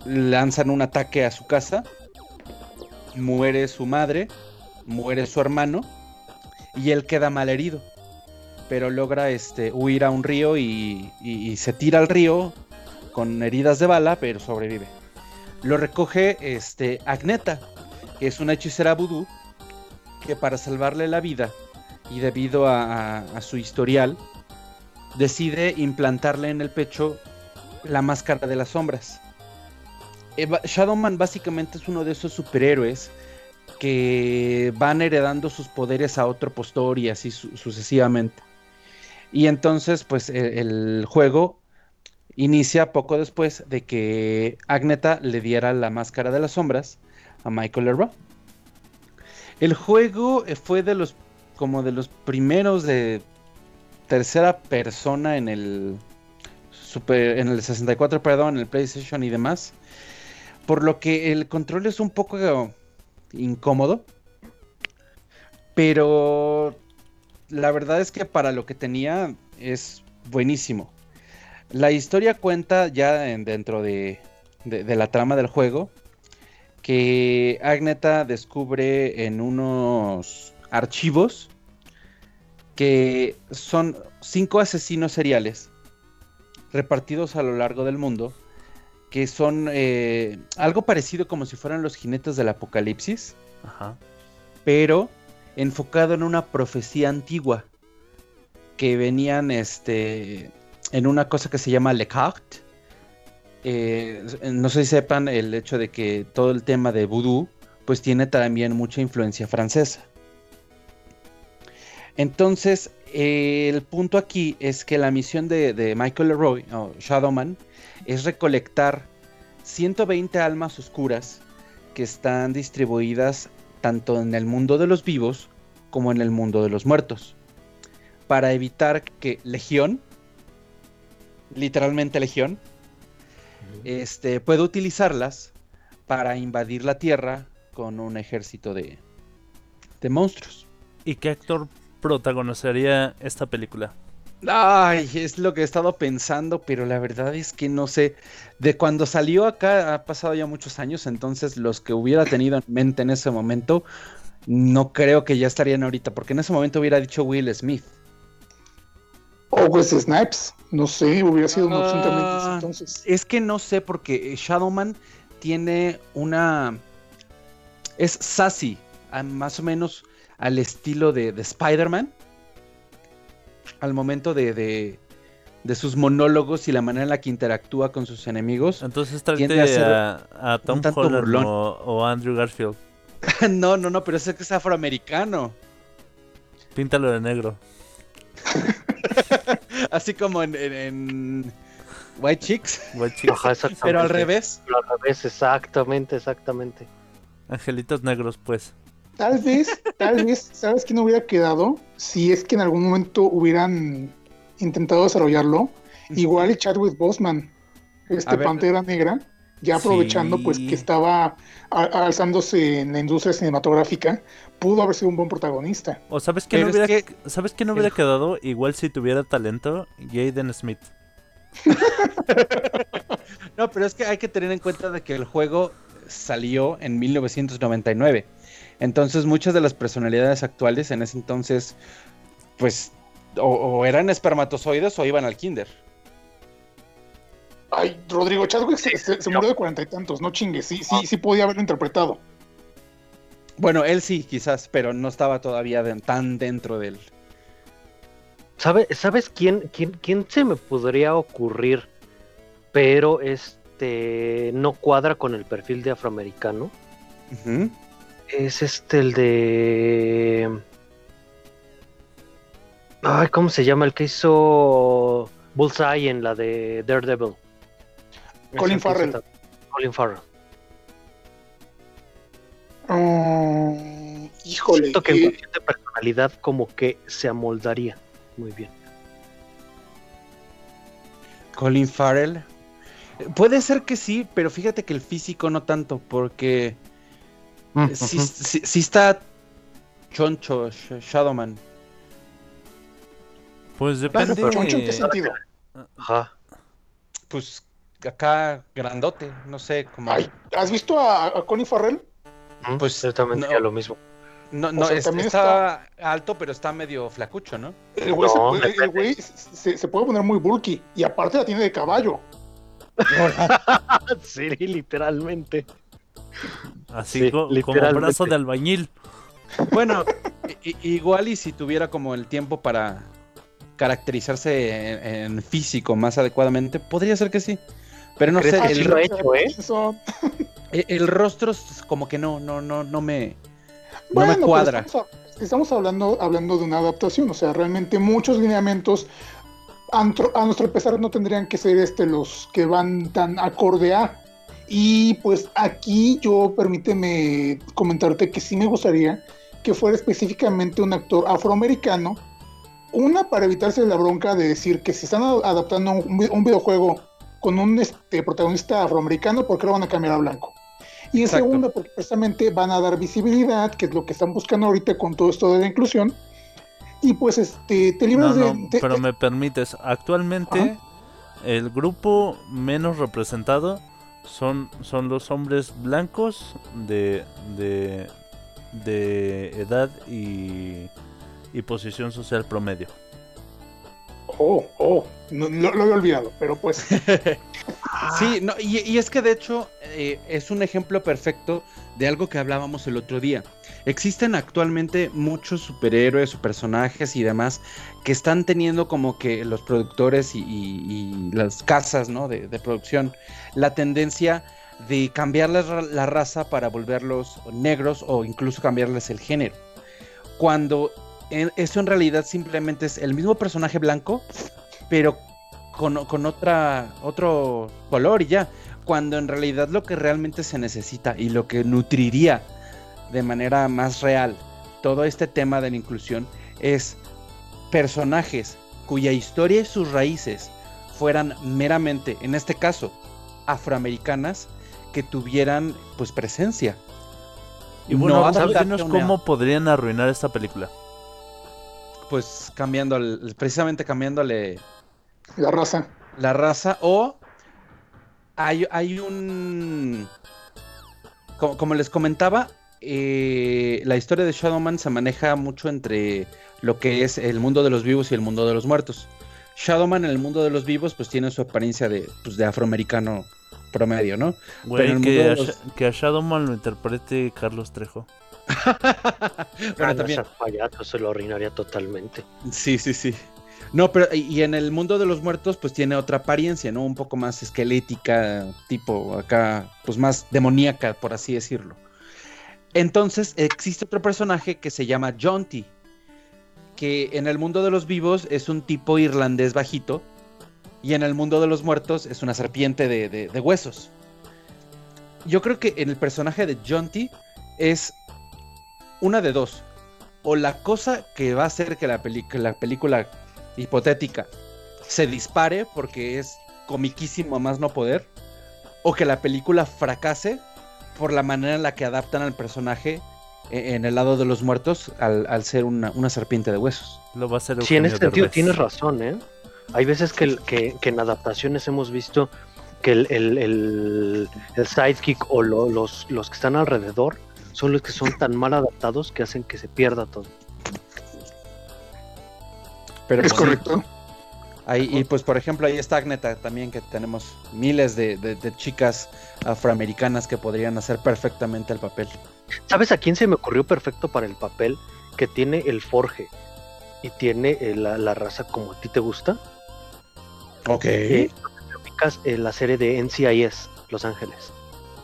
lanzan un ataque a su casa muere su madre, muere su hermano y él queda mal herido. Pero logra este, huir a un río y, y- se tira al río con heridas de bala, pero sobrevive. Lo recoge este, Agneta, que es una hechicera vudú, que para salvarle la vida y debido a, a- su historial, decide implantarle en el pecho la máscara de las sombras. Shadowman básicamente es uno de esos superhéroes que van heredando sus poderes a otro postor y así su- sucesivamente. Y entonces, pues e- el, juego inicia poco después de que Agneta le diera la máscara de las sombras a Michael Leroy. El juego eh, fue de los como de los primeros de tercera persona en el Super, en el 64, perdón, en el PlayStation y demás. Por lo que el control es un poco incómodo. Pero la verdad es que para lo que tenía es buenísimo. La historia cuenta ya en- dentro de, de- de la trama del juego que Agneta descubre en unos archivos que son cinco asesinos seriales repartidos a lo largo del mundo que son eh, algo parecido como si fueran los jinetes del apocalipsis Ajá. pero enfocado en una profecía antigua que venían este en una cosa que se llama Le Carte. Eh, no sé si sepan el hecho de que todo el tema de vudú pues tiene también mucha influencia francesa. Entonces, eh, el punto aquí es que la misión de, de Michael Leroy, o Shadowman, es recolectar 120 almas oscuras que están distribuidas tanto en el mundo de los vivos como en el mundo de los muertos, para evitar que Legión, literalmente Legión, este, pueda utilizarlas para invadir la Tierra con un ejército de, de monstruos. ¿Y qué actor protagonizaría esta película? Ay, es lo que he estado pensando, pero la verdad es que no sé. De cuando salió acá ha pasado ya muchos años, entonces los que hubiera tenido en mente en ese momento, no creo que ya estarían ahorita, porque en ese momento hubiera dicho Will Smith. O Wesley Snipes, no sé, hubiera sido ese Ah, entonces. Es que no sé, porque Shadowman tiene una. Es sassy, más o menos al estilo de, de Spider-Man. Al momento de, de, de sus monólogos y la manera en la que interactúa con sus enemigos. Entonces Tiende trate a ser a, a Tom tanto Holland burlón. o, o Andrew Garfield. no, no, no, pero es que es afroamericano. Píntalo de negro. Así como en, en- en White Chicks, White chicks. Ajá, exactamente. pero al revés. Pero al revés, exactamente, exactamente. Angelitos negros, pues. Tal vez, tal vez, ¿sabes quién hubiera quedado? Si es que en algún momento hubieran intentado desarrollarlo. Igual y Chadwick Boseman, este. Pantera Negra, ya aprovechando pues que estaba alzándose en la industria cinematográfica, pudo haber sido un buen protagonista. O sabes que no Pero es hubiera, que- ¿sabes quién hubiera el- quedado? Igual si tuviera talento, Jaden Smith. No, pero es que hay que tener en cuenta de que el juego salió en 1999. Entonces muchas de las personalidades actuales en ese entonces, pues, o, o eran espermatozoides o iban al kinder. Ay, Rodrigo Chadwick se, se- se murió de cuarenta y tantos, no chingues, sí, sí, sí podía haberlo interpretado. Bueno, él sí, quizás, pero no estaba todavía de- tan dentro del... ¿Sabe- ¿Sabes quién, quién, quién se me podría ocurrir? Pero este no cuadra con el perfil de afroamericano. Ujú. Es este el de. Ay, ¿cómo se llama? El que hizo Bullseye en la de Daredevil. Colin Farrell. Colin Farrell. Mm, híjole, Siento que en eh, cuestión de personalidad como que se amoldaría muy bien. Colin Farrell. Puede ser que sí, pero fíjate que el físico no tanto, porque eh, sí, sí- sí está choncho Sh- Shadowman. Pues claro, depende. Choncho, ¿en qué sentido? Ajá. Pues acá grandote, no sé, como... Ay, ¿has visto a, a Connie Farrell? Mm, Pues, Yo también no. lo mismo. No, no, sea, es- también está, alto, pero está medio flacucho, ¿no? El güey, se, puede, el depende. güey se, se puede poner muy bulky y aparte la tiene de caballo. sí, literalmente. Así Sí, co- como literalmente. brazo de albañil. Bueno, igual y si tuviera como el tiempo para caracterizarse en, en físico más adecuadamente, podría ser que sí. Pero no ¿Crees sé, el, hecho, eh? Eso- el- el rostro es como que no, no, no, no me, no cuadra. Estamos, a- estamos hablando, hablando de una adaptación, o sea, realmente muchos lineamientos a nuestro, a nuestro pesar no tendrían que ser este los que van tan acorde a. Y pues aquí yo permíteme comentarte que sí me gustaría que fuera específicamente un actor afroamericano. Una, para evitarse la bronca de decir que si están adaptando un, vi- un videojuego con un este, protagonista afroamericano, ¿por qué lo van a cambiar a blanco? Y en Exacto. segundo, porque precisamente van a dar visibilidad, que es lo que están buscando ahorita con todo esto de la inclusión. Y pues este, te libras no, de... pero me permites. Actualmente, el grupo menos representado son, son los hombres blancos de, de, de edad y, y posición social promedio. Oh, oh, no, lo, lo había olvidado, pero pues... Sí, no, y, y es que de hecho eh, es un ejemplo perfecto de algo que hablábamos el otro día. Existen actualmente muchos superhéroes o personajes y demás que están teniendo como que los productores y, las casas ¿no? de, producción la tendencia de cambiar la, ra- la raza para volverlos negros o incluso cambiarles el género. Cuando eso en realidad simplemente es el mismo personaje blanco, pero con, con otra, otro color y ya. Cuando en realidad lo que realmente se necesita y lo que nutriría de manera más real todo este tema de la inclusión es personajes cuya historia y sus raíces fueran meramente, en este caso, afroamericanas, que tuvieran pues presencia. Y bueno, No ¿sabes cómo podrían arruinar esta película? Pues cambiando, precisamente cambiándole La raza. la raza o hay, hay un como, como les comentaba eh, la historia de Shadowman se maneja mucho entre lo que es el mundo de los vivos y el mundo de los muertos Shadowman en el mundo de los vivos pues tiene su apariencia de, pues, de afroamericano promedio, ¿no? Güey, en el que, mundo a de los- que a Shadowman lo interprete Carlos Trejo. Bueno, no también. payaso, se lo arruinaría totalmente. Sí, sí, sí. No, pero y y en el mundo de los muertos, pues tiene otra apariencia, ¿no? Un poco más esquelética, tipo acá, pues más demoníaca, por así decirlo. Entonces, existe otro personaje que se llama Jonty, que en el mundo de los vivos es un tipo irlandés bajito, y en el mundo de los muertos es una serpiente de, de- huesos. Yo creo que en el personaje de Jonty es una de dos. O la cosa que va a hacer que la, que la película hipotética se dispare porque es comiquísimo a más no poder. O que la película fracase por la manera en la que adaptan al personaje e- en el lado de los muertos al, al ser una, una serpiente de huesos. Lo va a hacer Sí, en ese sentido Derbez. tienes razón, ¿eh? Hay veces que, el- que, que en adaptaciones hemos visto que el, el, el- el sidekick o lo- los, los que están alrededor son los que son tan mal adaptados que hacen que se pierda todo. Pero Es pues, correcto. ahí- y pues por ejemplo ahí está Agneta también que tenemos miles de, de- de chicas afroamericanas que podrían hacer perfectamente el papel. ¿Sabes a quién se me ocurrió perfecto para el papel? Que tiene el forje y tiene eh, la, la raza como a ti te gusta. Ok. Eh, ubicas, la serie de NCIS, Los Ángeles.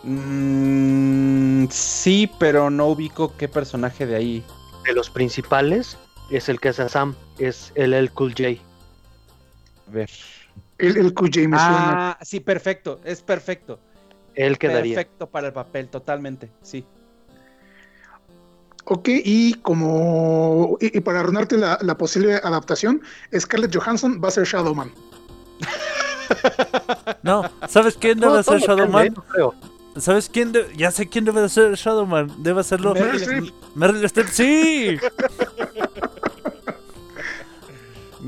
Mm, sí, pero no ubico qué personaje de ahí. De los principales es el que hace a Sam, es el el Cool J. A ver. El, el QJ me suena. Ah, sí, perfecto, es perfecto. Él quedaría. Perfecto para el papel, totalmente, sí. Ok, y como. Y, y para arruinarte la, la posible adaptación, Scarlett Johansson va a ser Shadowman. No, ¿sabes quién debe No, ser Shadowman? ¿Sabes quién? de- Ya sé quién debe de ser Shadowman. Debe hacerlo Meryl Streep. Meryl Streep. ¡Sí!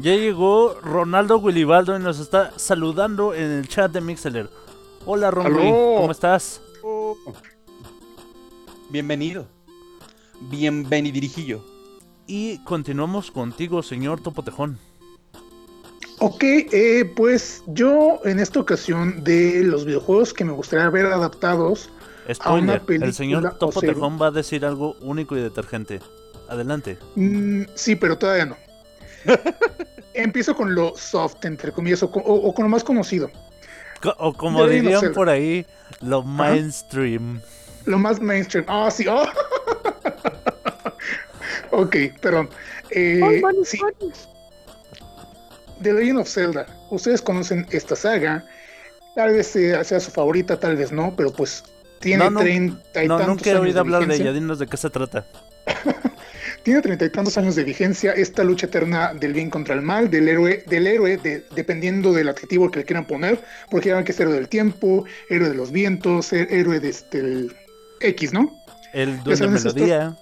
ya llegó Ronaldo Willibaldo y nos está saludando en el chat de Mixeler. Hola, Aló. ¿cómo estás? Bienvenido. Bienvenidirijillo. Y continuamos contigo, señor Topotejón. Ok, eh, pues yo en esta ocasión de los videojuegos que me gustaría ver adaptados a una Spoiler, película el señor. Topotejón va a decir algo único y detergente. Adelante. Mm, sí, pero todavía no. Empiezo con lo soft, entre comillas, o, con- o- o con lo más conocido. O como The Legend of dirían Zelda. por ahí, lo mainstream. Lo más mainstream. Ah, sí. oh. ok, perdón. Eh, sí. The Legend of Zelda. Ustedes conocen esta saga. Tal vez sea, sea su favorita, tal vez no, pero pues tiene No, no, treinta y No, tantos nunca he oído hablar de vigencia. ella. Dinos de qué se trata. Tiene treinta y tantos años de vigencia esta lucha eterna del bien contra el mal, del héroe, del héroe, de- dependiendo del adjetivo que le quieran poner, porque ya ven que es héroe del tiempo, héroe de los vientos, héroe de este el X, ¿no? El duende esto- melodía.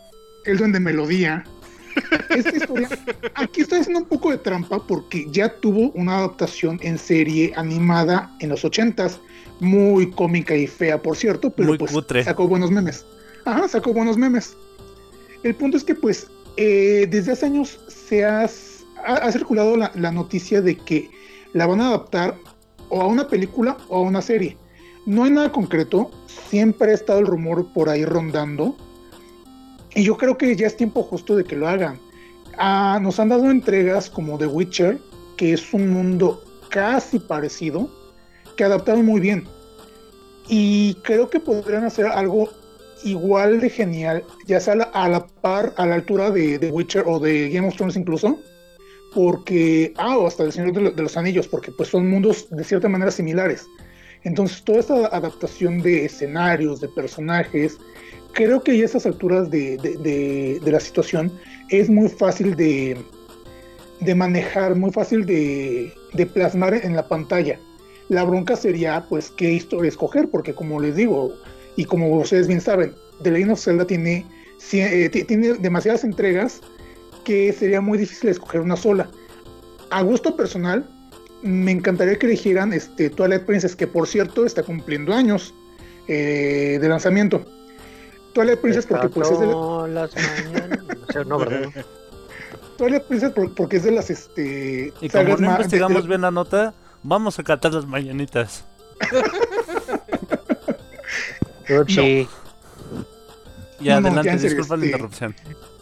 El duende melodía. Esta historia, aquí estoy haciendo un poco de trampa porque ya tuvo una adaptación en serie animada en los ochentas, muy cómica y fea, por cierto, pero Muy pues cutre. sacó buenos memes. Ajá, sacó buenos memes. El punto es que pues eh, desde hace años se ha, ha circulado la, la noticia de que la van a adaptar o a una película o a una serie. No hay nada concreto, siempre ha estado el rumor por ahí rondando. Y yo creo que ya es tiempo justo de que lo hagan. Ah, nos han dado entregas como The Witcher, que es un mundo casi parecido, que adaptaron muy bien. Y creo que podrían hacer algo igual de genial, ya sea a la, par, a la altura de The Witcher o de Game of Thrones incluso, porque, ah, o hasta El Señor de, lo- de los Anillos, porque pues son mundos de cierta manera similares. Entonces, toda esta adaptación de escenarios, de personajes, creo que ya a estas alturas de, de- de- de la situación es muy fácil de, de manejar, muy fácil de, de plasmar en la pantalla. La bronca sería, pues, qué historia escoger, porque como les digo, y como ustedes bien saben, The Legend of Zelda tiene, eh, ti- tiene demasiadas entregas que sería muy difícil escoger una sola. A gusto personal, me encantaría que eligieran este, Twilight Princess, que por cierto está cumpliendo años eh, de lanzamiento. Twilight Princess porque pues es de, Despertó las mañanas. O sea, no, ¿verdad? Twilight Princess por- porque es de las este Y como no de- investigamos de- bien la nota, vamos a cantar las mañanitas. Sí. Y No, no, adelante, ya serio, disculpa la este- interrupción.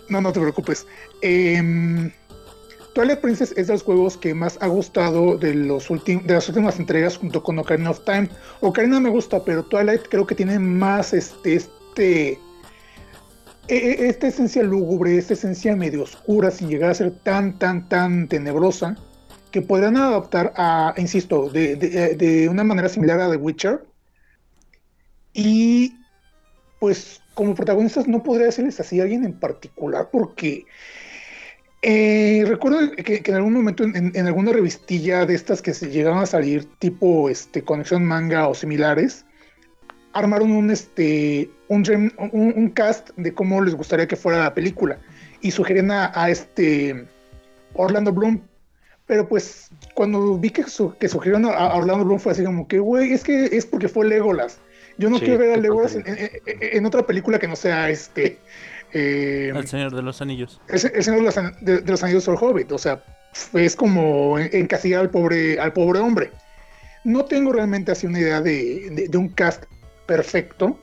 No, no te preocupes. Em, Twilight Princess es de los juegos que más ha gustado de, los de las últimas entregas junto con Ocarina of Time. Ocarina me gusta, pero Twilight creo que tiene más este, este, e- e- esta esencia lúgubre, esta esencia medio oscura, sin llegar a ser tan, tan, tan tenebrosa, que podrían adaptar a, insisto, de, de- de una manera similar a The Witcher. Y pues como protagonistas no podría decirles así a alguien en particular porque eh, recuerdo que, en algún momento en, en- alguna revistilla de estas que se llegaron a salir tipo este conexión manga o similares armaron un este un, dream- un- cast de cómo les gustaría que fuera la película y sugerían a, a este Orlando Bloom. Pero pues cuando vi que, su- que sugirieron a, a Orlando Bloom fue así como que güey es que es porque fue Legolas yo no Sí, quiero ver a qué Legolas en, otra película que no sea este eh, El Señor de los Anillos. es Señor de los, An- de- de los Anillos del Hobbit, o sea, es como en- encasillar al pobre, al pobre hombre. No tengo realmente así una idea de, de- de un cast perfecto,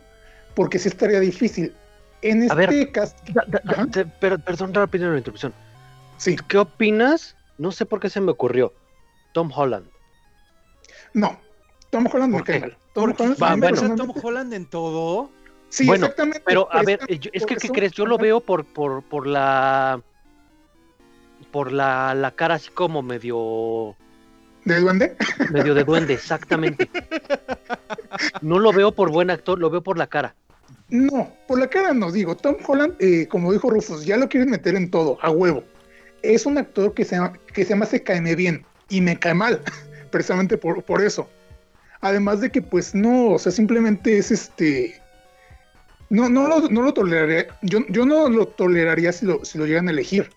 porque sí estaría difícil. En A ver. este cast, Da- da- te- pero, perdón, rápido la interrupción. sí, ¿Qué opinas? No sé por qué se me ocurrió. Tom Holland. no. Tom Holland me ¿Por qué? Tom ¿Por qué Holland, Va, a. Tom Holland en todo? Sí, Bueno, exactamente. Pero a ver, eh, yo- es que, ¿qué crees? Yo lo veo por, por, por la. Por la, la cara así como medio. ¿De duende? medio de duende, exactamente. No lo veo por buen actor, lo veo por la cara. No, por la cara no digo. Tom Holland, eh, como dijo Rufus, ya lo quieren meter en todo, a huevo. Es un actor que se llama, que se llama Se caeme bien y me cae mal, precisamente por, por eso. Además de que, pues no, o sea, simplemente es este. No, no lo, no lo toleraría. Yo, yo no lo toleraría si lo, si lo llegan a elegir.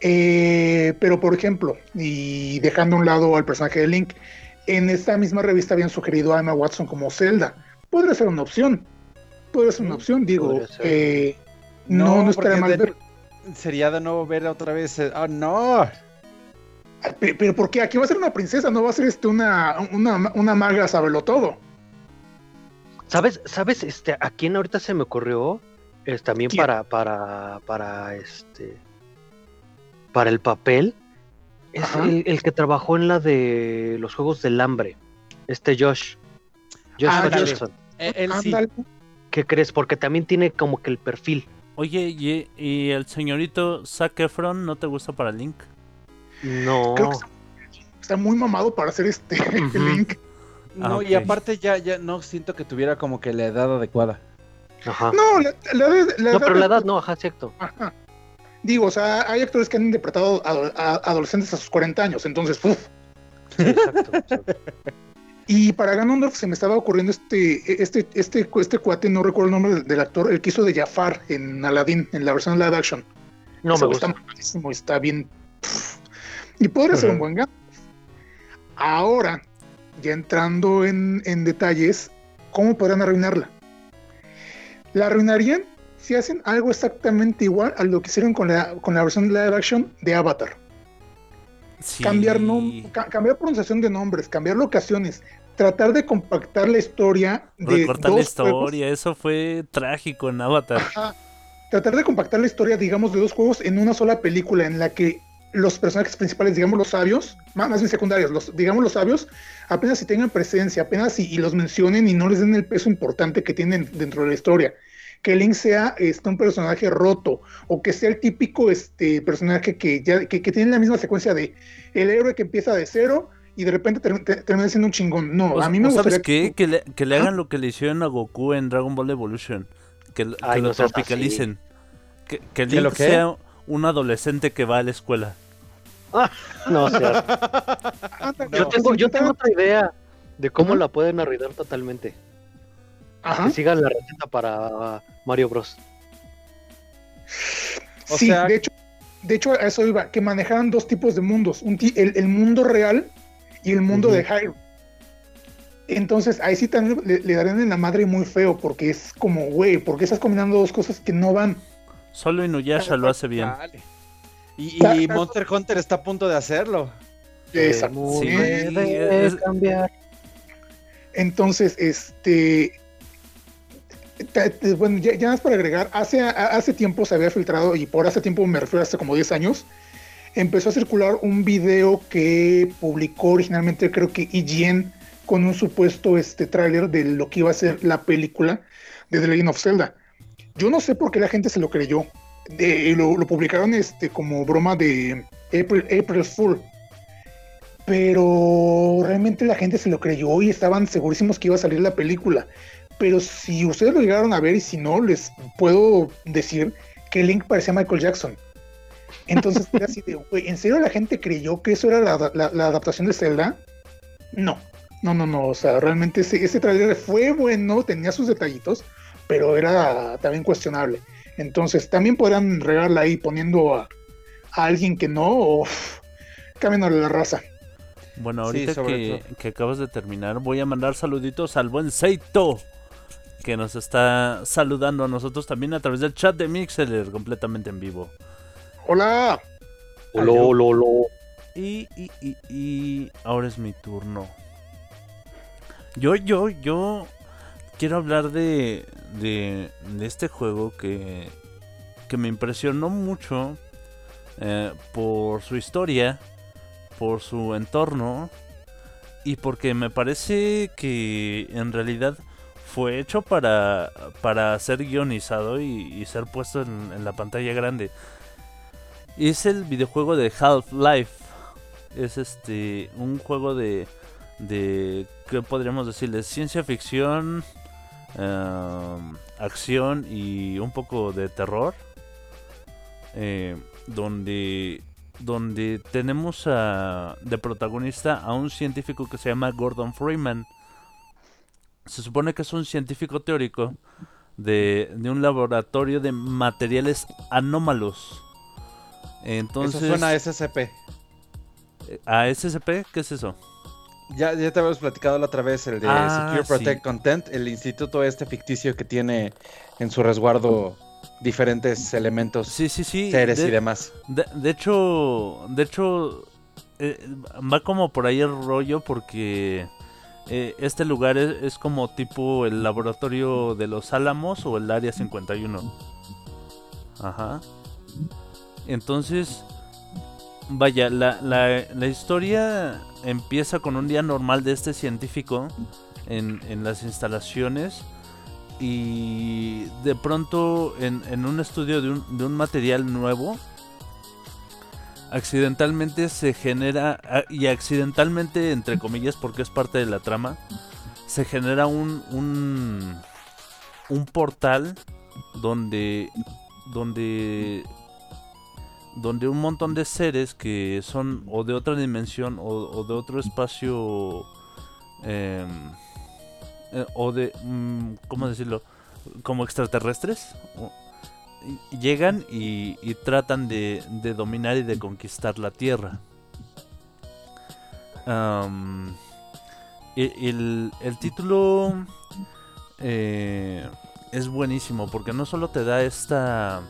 Eh, pero, por ejemplo, y dejando a un lado al personaje de Link, en esta misma revista habían sugerido a Emma Watson como Zelda. Podría ser una opción. podría ser una opción, digo. Eh, no, no, estaría porque mal de- ver. Sería de nuevo ver otra vez. eh, ¡Ah, no! Pero, pero ¿por qué? Aquí va a ser una princesa, no va a ser este una, una, una maga sabelo todo. ¿Sabes? ¿Sabes? Este, a quién ahorita se me ocurrió? Es también ¿Quién? para, para, para este. Para el papel. Es el, el que trabajó en la de los Juegos del Hambre. Este Josh. Josh Ándale. Hutcherson. Eh, Él sí. Ándale. ¿Qué crees? Porque también tiene como que el perfil. Oye, ¿y, y el señorito Zac Efron no te gusta para Link? No. Creo que está, está muy mamado para hacer este. Link. No, Ah, y ok. aparte ya, ya no siento que tuviera como que la edad adecuada. Ajá. No, la, la de- la No, pero de- la edad no, ajá, cierto. Ajá. Digo, o sea, hay actores que han interpretado a, a- adolescentes a sus 40 años, entonces, uf. Sí, exacto, exacto. Y para Ganondorf se me estaba ocurriendo este, este, este, este cuate, no recuerdo el nombre del, del actor, el que hizo de Jafar en Aladdin, en la versión live action. No me Está gusta. malísimo, está bien. pff. Y podría ser un buen Gandalf. Ahora, ya entrando en, en detalles, ¿cómo podrán arruinarla? La arruinarían si hacen algo exactamente igual a lo que hicieron con la, con la versión live action de Avatar. Sí. Cambiar, ca- cambiar pronunciación de nombres, cambiar locaciones, tratar de compactar la historia de Recortar la dos juegos. historia, eso fue trágico en Avatar. Ajá. Tratar de compactar la historia, digamos, de dos juegos en una sola película en la que los personajes principales, digamos los sabios, más más bien secundarios, los, digamos los sabios, apenas si tengan presencia, apenas si y los mencionen y no les den el peso importante que tienen dentro de la historia. Que Link sea este, un personaje roto o que sea el típico este, personaje que, ya, que, que tiene la misma secuencia de el héroe que empieza de cero y de repente ter- ter- termina siendo un chingón. No, O- a mí me gustaría ¿Sabes qué? Que le, que le hagan lo que le hicieron a Goku en Dragon Ball Evolution. Que, que Ay, lo no tropicalicen. Que, que ¿Que lo Link sea un adolescente que va a la escuela. No, o sea, yo tengo, yo otra idea de cómo la pueden arruinar totalmente. Ajá. Que sigan la receta para Mario Bros. O sí, sea- de hecho, de hecho a eso iba, que manejaran dos tipos de mundos, un el, el mundo real y el mundo de Hyrule. Entonces ahí sí también le, le darían en la madre muy feo, porque es como, güey, ¿por qué estás combinando dos cosas que no van? Solo Inuyasha lo hace bien. Vale. Y, y Monster Hunter está a punto de hacerlo. Exacto. Sí, es- cambiar. Entonces, este. Bueno, ya, ya más para agregar, hace, hace tiempo se había filtrado, y por hace tiempo me refiero a hace como 10 años, empezó a circular un video que publicó originalmente, creo que IGN, con un supuesto este, tráiler de lo que iba a ser la película de The Legend of Zelda. Yo no sé por qué la gente se lo creyó. Lo, publicaron este, como broma de April, April Fool pero realmente la gente se lo creyó y estaban segurísimos que iba a salir la película. Pero si ustedes lo llegaron a ver y si no, les puedo decir que Link parecía Michael Jackson. Entonces era así de, güey, ¿en serio la gente creyó que eso era la adaptación de Zelda? No, no, no, no, o sea, realmente ese, ese trailer fue bueno, tenía sus detallitos, pero era también cuestionable. Entonces también podrán regarla ahí poniendo a, a alguien que no o cambian a la raza. Bueno, Sí, ahorita sobre que, todo. que acabas de terminar, voy a mandar saluditos al buen Seito, que nos está saludando a nosotros también a través del chat de Mixeler, completamente en vivo. Hola. Lo, lo, lo. Y, y, y, y ahora es mi turno. Yo, yo, yo quiero hablar de, de, de este juego que, que me impresionó mucho eh, por su historia, por su entorno y porque me parece que en realidad fue hecho para, para ser guionizado y, y ser puesto en, la pantalla grande. Es el videojuego de Half-Life. Es este un juego de de qué podríamos decirle ciencia ficción, em, acción y un poco de terror. eh, donde donde tenemos a, de protagonista a un científico que se llama Gordon Freeman. Se supone que es un científico teórico de, de un laboratorio de materiales anómalos. Entonces, Eso suena a SCP. ¿A SCP? ¿Qué es eso? Ya, ya te habíamos platicado la otra vez, el de Ah, Secure Protect sí. Content, el instituto este ficticio que tiene en su resguardo diferentes elementos, Sí, sí, sí. seres de, y demás. de- de hecho, de hecho, eh, va como por ahí el rollo porque eh, este lugar es, es como tipo el laboratorio de los Álamos o el Área 51. Ajá. Entonces, vaya, la, la, la historia empieza con un día normal de este científico en, en las instalaciones y de pronto en, en un estudio de un, de un material nuevo accidentalmente se genera ah, y accidentalmente entre comillas porque es parte de la trama se genera un un, un portal donde donde donde un montón de seres que son o de otra dimensión o, de otro espacio em, eh, o de mm, cómo decirlo como extraterrestres llegan y, y tratan de, de dominar y de conquistar la tierra. El título eh, es buenísimo porque no solo te da esta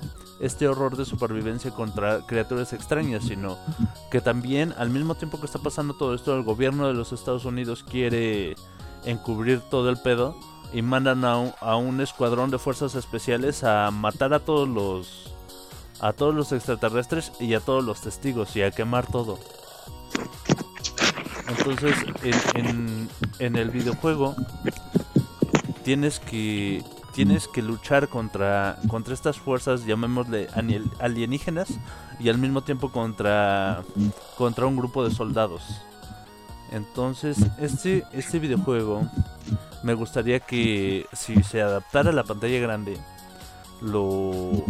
este horror de supervivencia contra criaturas extrañas, sino que también al mismo tiempo que está pasando todo esto, el gobierno de los Estados Unidos quiere encubrir todo el pedo y mandan a un, a un escuadrón de fuerzas especiales a matar a todos los a todos los extraterrestres y a todos los testigos y a quemar todo. Entonces, en, en, en el videojuego tienes que tienes que luchar contra contra estas fuerzas, llamémosle alienígenas y al mismo tiempo contra contra un grupo de soldados. Entonces, este este videojuego me gustaría que si se adaptara a la pantalla grande lo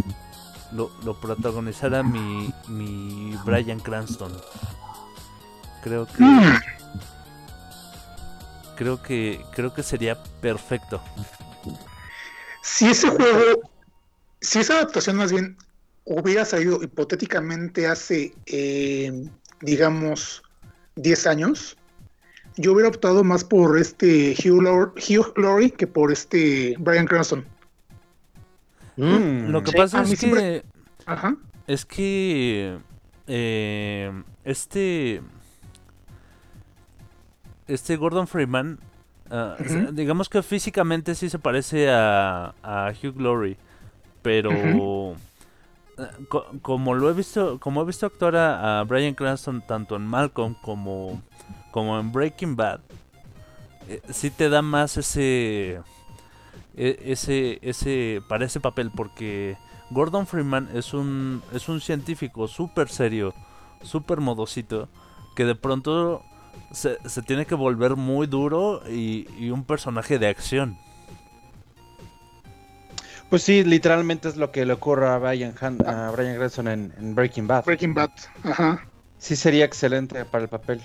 lo, lo protagonizara mi mi Brian Cranston. Creo que creo que creo que sería perfecto. Si ese juego, si esa adaptación más bien hubiera salido hipotéticamente hace, eh, digamos, 10 años, yo hubiera optado más por este Hugh, Lau- Hugh Laurie que por este Brian Cranston. Mm, Lo que sí. pasa es que siempre- Ajá. Es que eh, este este Gordon Freeman, ah, o sea, Ujú. digamos que físicamente sí se parece a, a Hugh Laurie, pero co- como lo he visto, como he visto actuar a, a Bryan Cranston tanto en Malcolm como como en Breaking Bad, eh, sí te da más ese e- ese ese para ese papel porque Gordon Freeman es un es un científico súper serio, súper modosito, que de pronto se, se tiene que volver muy duro y, y un personaje de acción. Pues sí, literalmente es lo que le ocurre a Brian, Han- a Brian en, en Breaking Bad. Breaking Bad. Ajá. Sí sería excelente para el papel.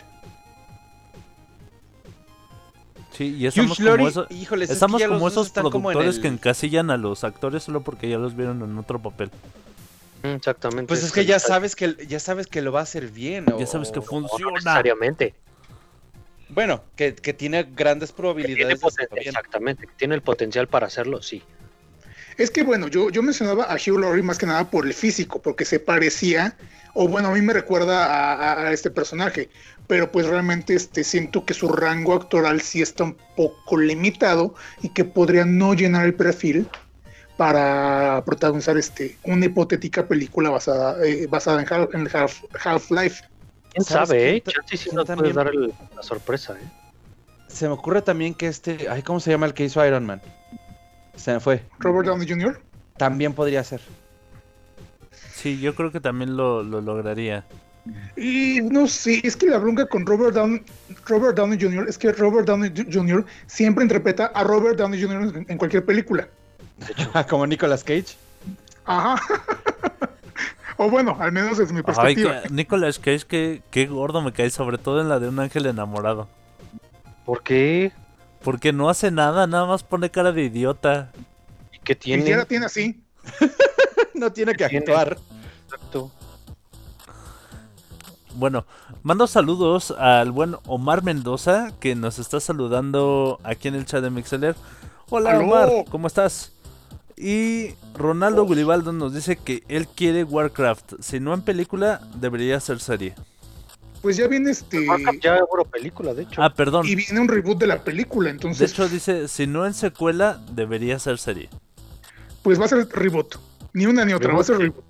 Sí, y estamos Hugh como, Laurie, eso- híjoles, es estamos que como esos están como en productores que encasillan a los actores solo porque ya los vieron en otro papel. Mm, Exactamente. Pues es que ya sabes que ya sabes que lo va a hacer bien. Ya o- sabes que o- no funciona. necesariamente. Bueno, que, que tiene grandes Que tiene probabilidades de bien. exactamente. que Tiene el potencial para hacerlo, sí. Es que bueno, yo, yo mencionaba a Hugh Laurie más que nada por el físico, porque se parecía, o bueno, a mí me recuerda a, a- a este personaje, pero pues realmente este, siento que su rango actoral sí está un poco limitado y que podría no llenar el perfil para protagonizar este, una hipotética película basada, eh, basada en, Half- en Half- Half-Life. ¿Quién ¿Sabes sabe, quién eh? Chance sí quién nos también? puedes dar el- la sorpresa, eh. Se me ocurre también que este, ay, ¿cómo se llama el que hizo Iron Man? Se me fue. Robert Downey Jr. También podría ser. Sí, yo creo que también lo, lo lograría. Y no sé, es que la bronca con Robert Downey, Robert Downey Jr. es que Robert Downey Jr. siempre interpreta a Robert Downey Jr. en- en cualquier película. Como Nicolas Cage. Ajá. o bueno, al menos es mi Ay, perspectiva. que, Nicolas Cage, que, qué gordo me cae, sobre todo en la de un ángel enamorado. ¿Por qué? Porque no hace nada, nada más pone cara de idiota. ¿Y qué Y tiene? ya la tiene así. no tiene que Tiene. actuar. Exacto. Bueno, mando saludos al buen Omar Mendoza que nos está saludando aquí en el chat de Mixeler. Hola ¡Aló! Omar, ¿cómo estás? Y Ronaldo Gulibaldo nos dice que él quiere Warcraft. Si no en película, debería ser serie. Pues ya viene este. Warcraft ya hubo película, de hecho. Ah, perdón. Y viene un reboot de la película, De entonces. hecho dice, si no en secuela, debería ser serie. Pues va a ser reboot. Ni una ni otra, va a ser reboot.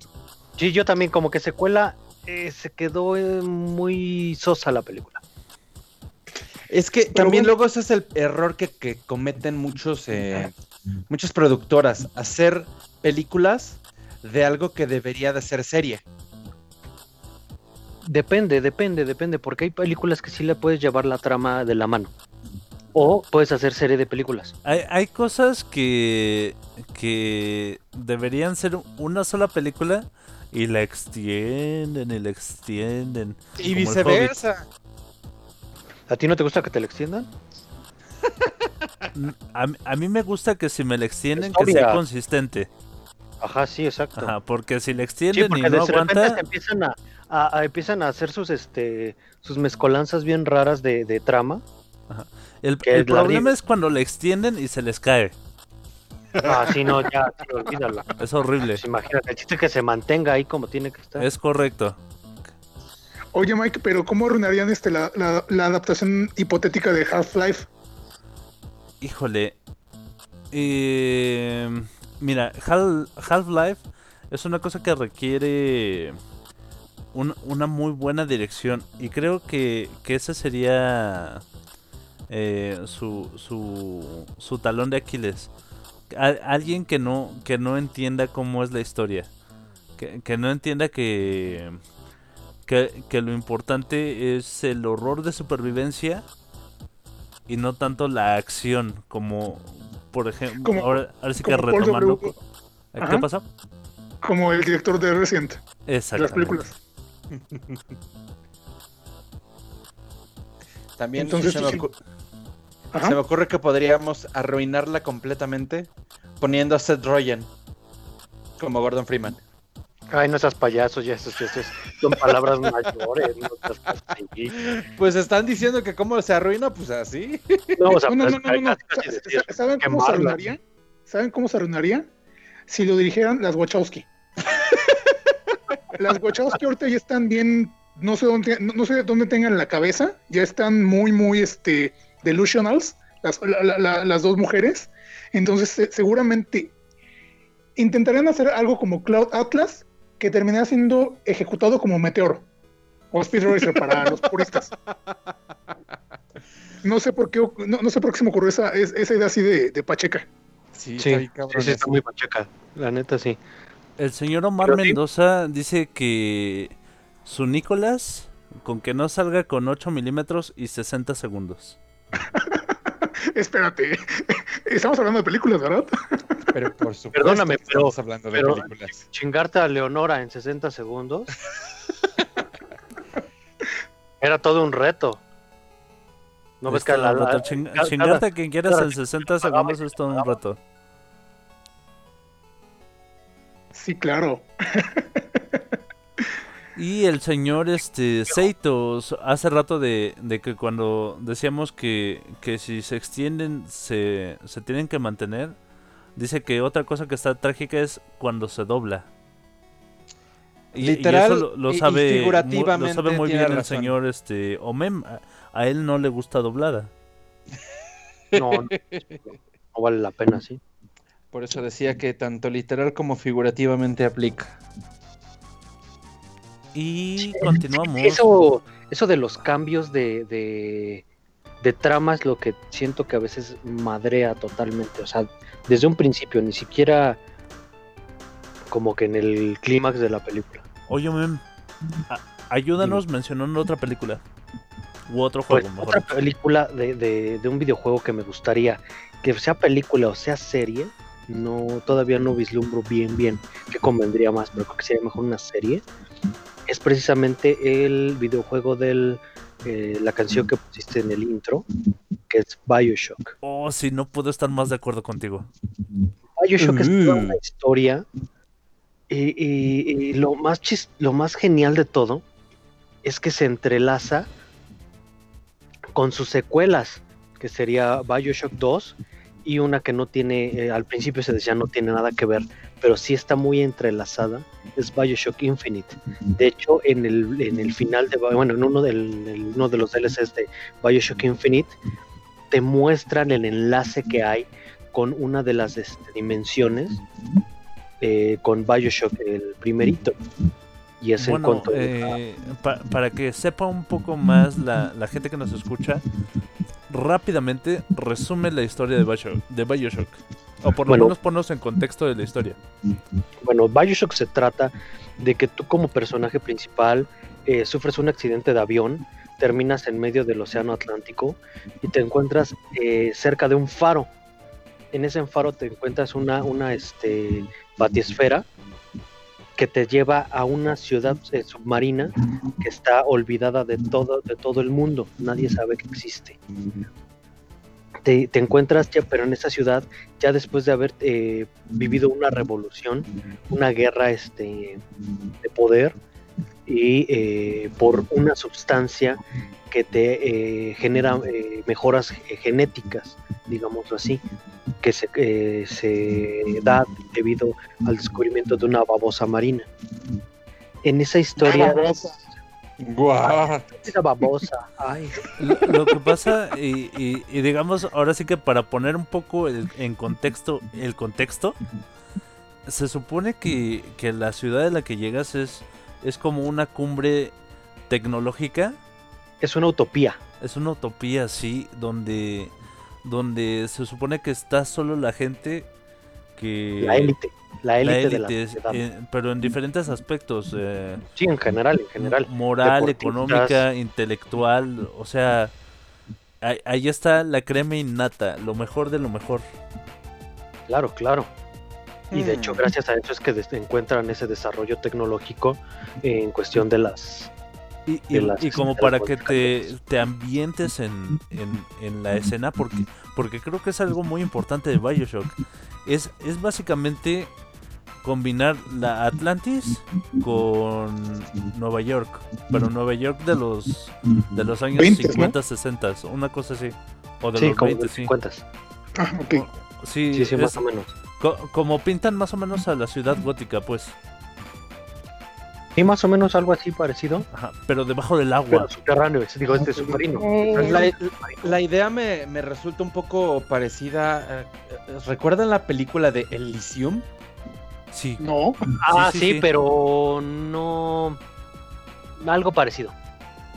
Sí, yo también, como que secuela, eh, se quedó eh, muy sosa la película. Es que Pero también bueno. luego ese es el error que, que cometen muchos, eh, muchas productoras, hacer películas de algo que debería de ser serie. Depende, depende, depende, porque hay películas que sí le puedes llevar la trama de la mano. O puedes hacer serie de películas. Hay, hay cosas que, que deberían ser una sola película y la extienden y la extienden. Y viceversa. ¿A ti no te gusta que te la extiendan? A, mí- a mí me gusta que si me la extienden, que sea consistente. Ajá, sí, exacto. Ajá, porque si la Sí, extienden y no de repente aguanta, empiezan a, a- a- empiezan a hacer sus este sus mezcolanzas bien raras de, de trama. el, que el problema es cuando la extienden y se les cae. Ah, sí, no, ya, sí, olvídalo. Es horrible. Pues imagínate, el chiste es que se mantenga ahí como tiene que estar. Es correcto. Oye, Mike, pero ¿cómo arruinarían este la, la- la adaptación hipotética de Half-Life? Híjole. Eh, mira, Hal- Half-Life es una cosa que requiere un- una muy buena dirección. Y creo que, que ese sería eh, su, su, su talón de Aquiles. Alguien que no, que no entienda cómo es la historia. Que, que no entienda que, que, que lo importante es el horror de supervivencia y no tanto la acción como por ejemplo Como- ahora, ahora sí que retomando W. ¿qué Ajá. pasó? Como el director de Resident, de las películas. También Entonces, se, me sí. se me ocurre que podríamos arruinarla completamente poniendo a Seth Rogen como Gordon Freeman. Ay, no seas payasos, ya esos son palabras mayores. No, seas. Pues están diciendo que cómo se arruina, pues así. no, o sea, No, no, pues, no, no, no, ¿Saben cómo se arruinaría? ¿Saben cómo se arruinaría? Si lo dirigieran las Wachowski. las Wachowski ahorita ya están bien, no sé dónde, no, sé dónde tengan la cabeza, ya están muy, muy, este, delusionals, las, la- la- la- las dos mujeres. Entonces, se- seguramente intentarían hacer algo como Cloud Atlas, que terminará siendo ejecutado como Meteoro o Speed Racer para los puristas. No sé por qué, no, no sé por qué se me ocurrió esa, es- esa idea así de, de Pacheca. Sí, Sí, sí, cabrón sí, está muy pacheca. La neta, sí. El señor Omar Pero sí. Mendoza dice que su Nicolás con que no salga con 8 milímetros y 60 segundos. Espérate, estamos hablando de películas, ¿verdad? Pero por supuesto Perdóname, pero- estamos hablando de pero- películas. Chingarte a Leonora en 60 segundos. Era todo un reto. No ves que la, reto. la- Ching- cada- chingarte a quien quieras cada- en 60 pagaba segundos es todo un reto. Sí, claro. Y el señor este Seitos hace rato de, de que cuando decíamos que, que si se extienden se, se tienen que mantener, dice que otra cosa que está trágica es cuando se dobla. Y, y Literal eso lo, lo y- y sabe, mu- lo figurativamente sabe muy bien el señor este Omem. A, a él no le gusta doblada. No, no, no vale la pena, sí. Por eso decía que tanto literal como figurativamente aplica. Y continuamos. Eso, eso de los cambios de, de, de trama es lo que siento que a veces madrea totalmente. O sea, desde un principio, ni siquiera como que en el clímax de la película. Oye, ayúdanos mencionando otra película. U otro Pues, juego, mejor. otra película de, de, de un videojuego que me gustaría, que sea película o sea serie, no todavía no vislumbro bien bien qué convendría más, pero creo que sería mejor una serie. Es precisamente el videojuego del eh, la canción que pusiste en el intro, que es Bioshock. Oh, sí, no puedo estar más de acuerdo contigo. Bioshock es toda Mm. una historia y, y- y lo más chis- lo más genial de todo es que se entrelaza con sus secuelas, que sería Bioshock 2 y una que no tiene, eh, al principio se decía no tiene nada que ver, pero sí está muy entrelazada, es Bioshock Infinite. De hecho, en el, en el final de, bueno, en uno, del, en uno de los DLCs de Bioshock Infinite, te muestran el enlace que hay con una de las este, dimensiones, eh, con Bioshock, el primerito. Y es en Bueno, cuanto eh, pa- para que sepa un poco más la, la gente que nos escucha, rápidamente resume la historia de Bioshock. De Bioshock. O por lo Bueno. menos ponnos en contexto de la historia. Bueno, Bioshock se trata de que tú como personaje principal eh, sufres un accidente de avión, terminas en medio del océano Atlántico y te encuentras eh, cerca de un faro. En ese faro te encuentras una, una este, batisfera que te lleva a una ciudad eh, submarina que está olvidada de todo, de todo el mundo. Nadie sabe que existe. Te, encuentras ya, pero en esa ciudad, ya después de haber eh, vivido una revolución, una guerra este, de poder y eh, por una sustancia que te eh, genera eh, mejoras genéticas, digámoslo así, que se, eh, se da debido al descubrimiento de una babosa marina. En esa historia, Guau. esa babosa, ay, Lo, lo que pasa, y, y- y digamos, ahora sí que para poner un poco el- en contexto el contexto, se supone que, que la ciudad de la que llegas es, es como una cumbre tecnológica, es una utopía. es una utopía así, donde, donde se supone que está solo la gente que... La élite, la la élite de la élite, eh, pero en diferentes aspectos. eh, Sí, en general, en general. moral, económica, intelectual, o sea, ahí, ahí está la crema innata, lo mejor de lo mejor. Claro, claro. Y de hecho, Mm. gracias a eso es que encuentran ese desarrollo tecnológico en cuestión de las... Y, y- De las- y como de para que te, te ambientes en, en- en la escena, porque, porque creo que es algo muy importante de Bioshock. Es, es básicamente combinar la Atlantis con Nueva York, pero Nueva York de los de los años 20, ¿no? 50, 60, una cosa así. O de Sí, los como 20, los sí. 50. Ah, ok. Sí, Sí, sí, más es- o menos. Co- como pintan más o menos a la ciudad gótica, pues. Sí, más o menos algo así parecido. Ajá, pero debajo del Pero agua. subterráneo, es- digo, este submarino. La, la idea me, me resulta un poco parecida. eh, eh, ¿Recuerdan la película de Elysium? Sí. No. Ah, sí, sí, sí. pero no... Algo parecido.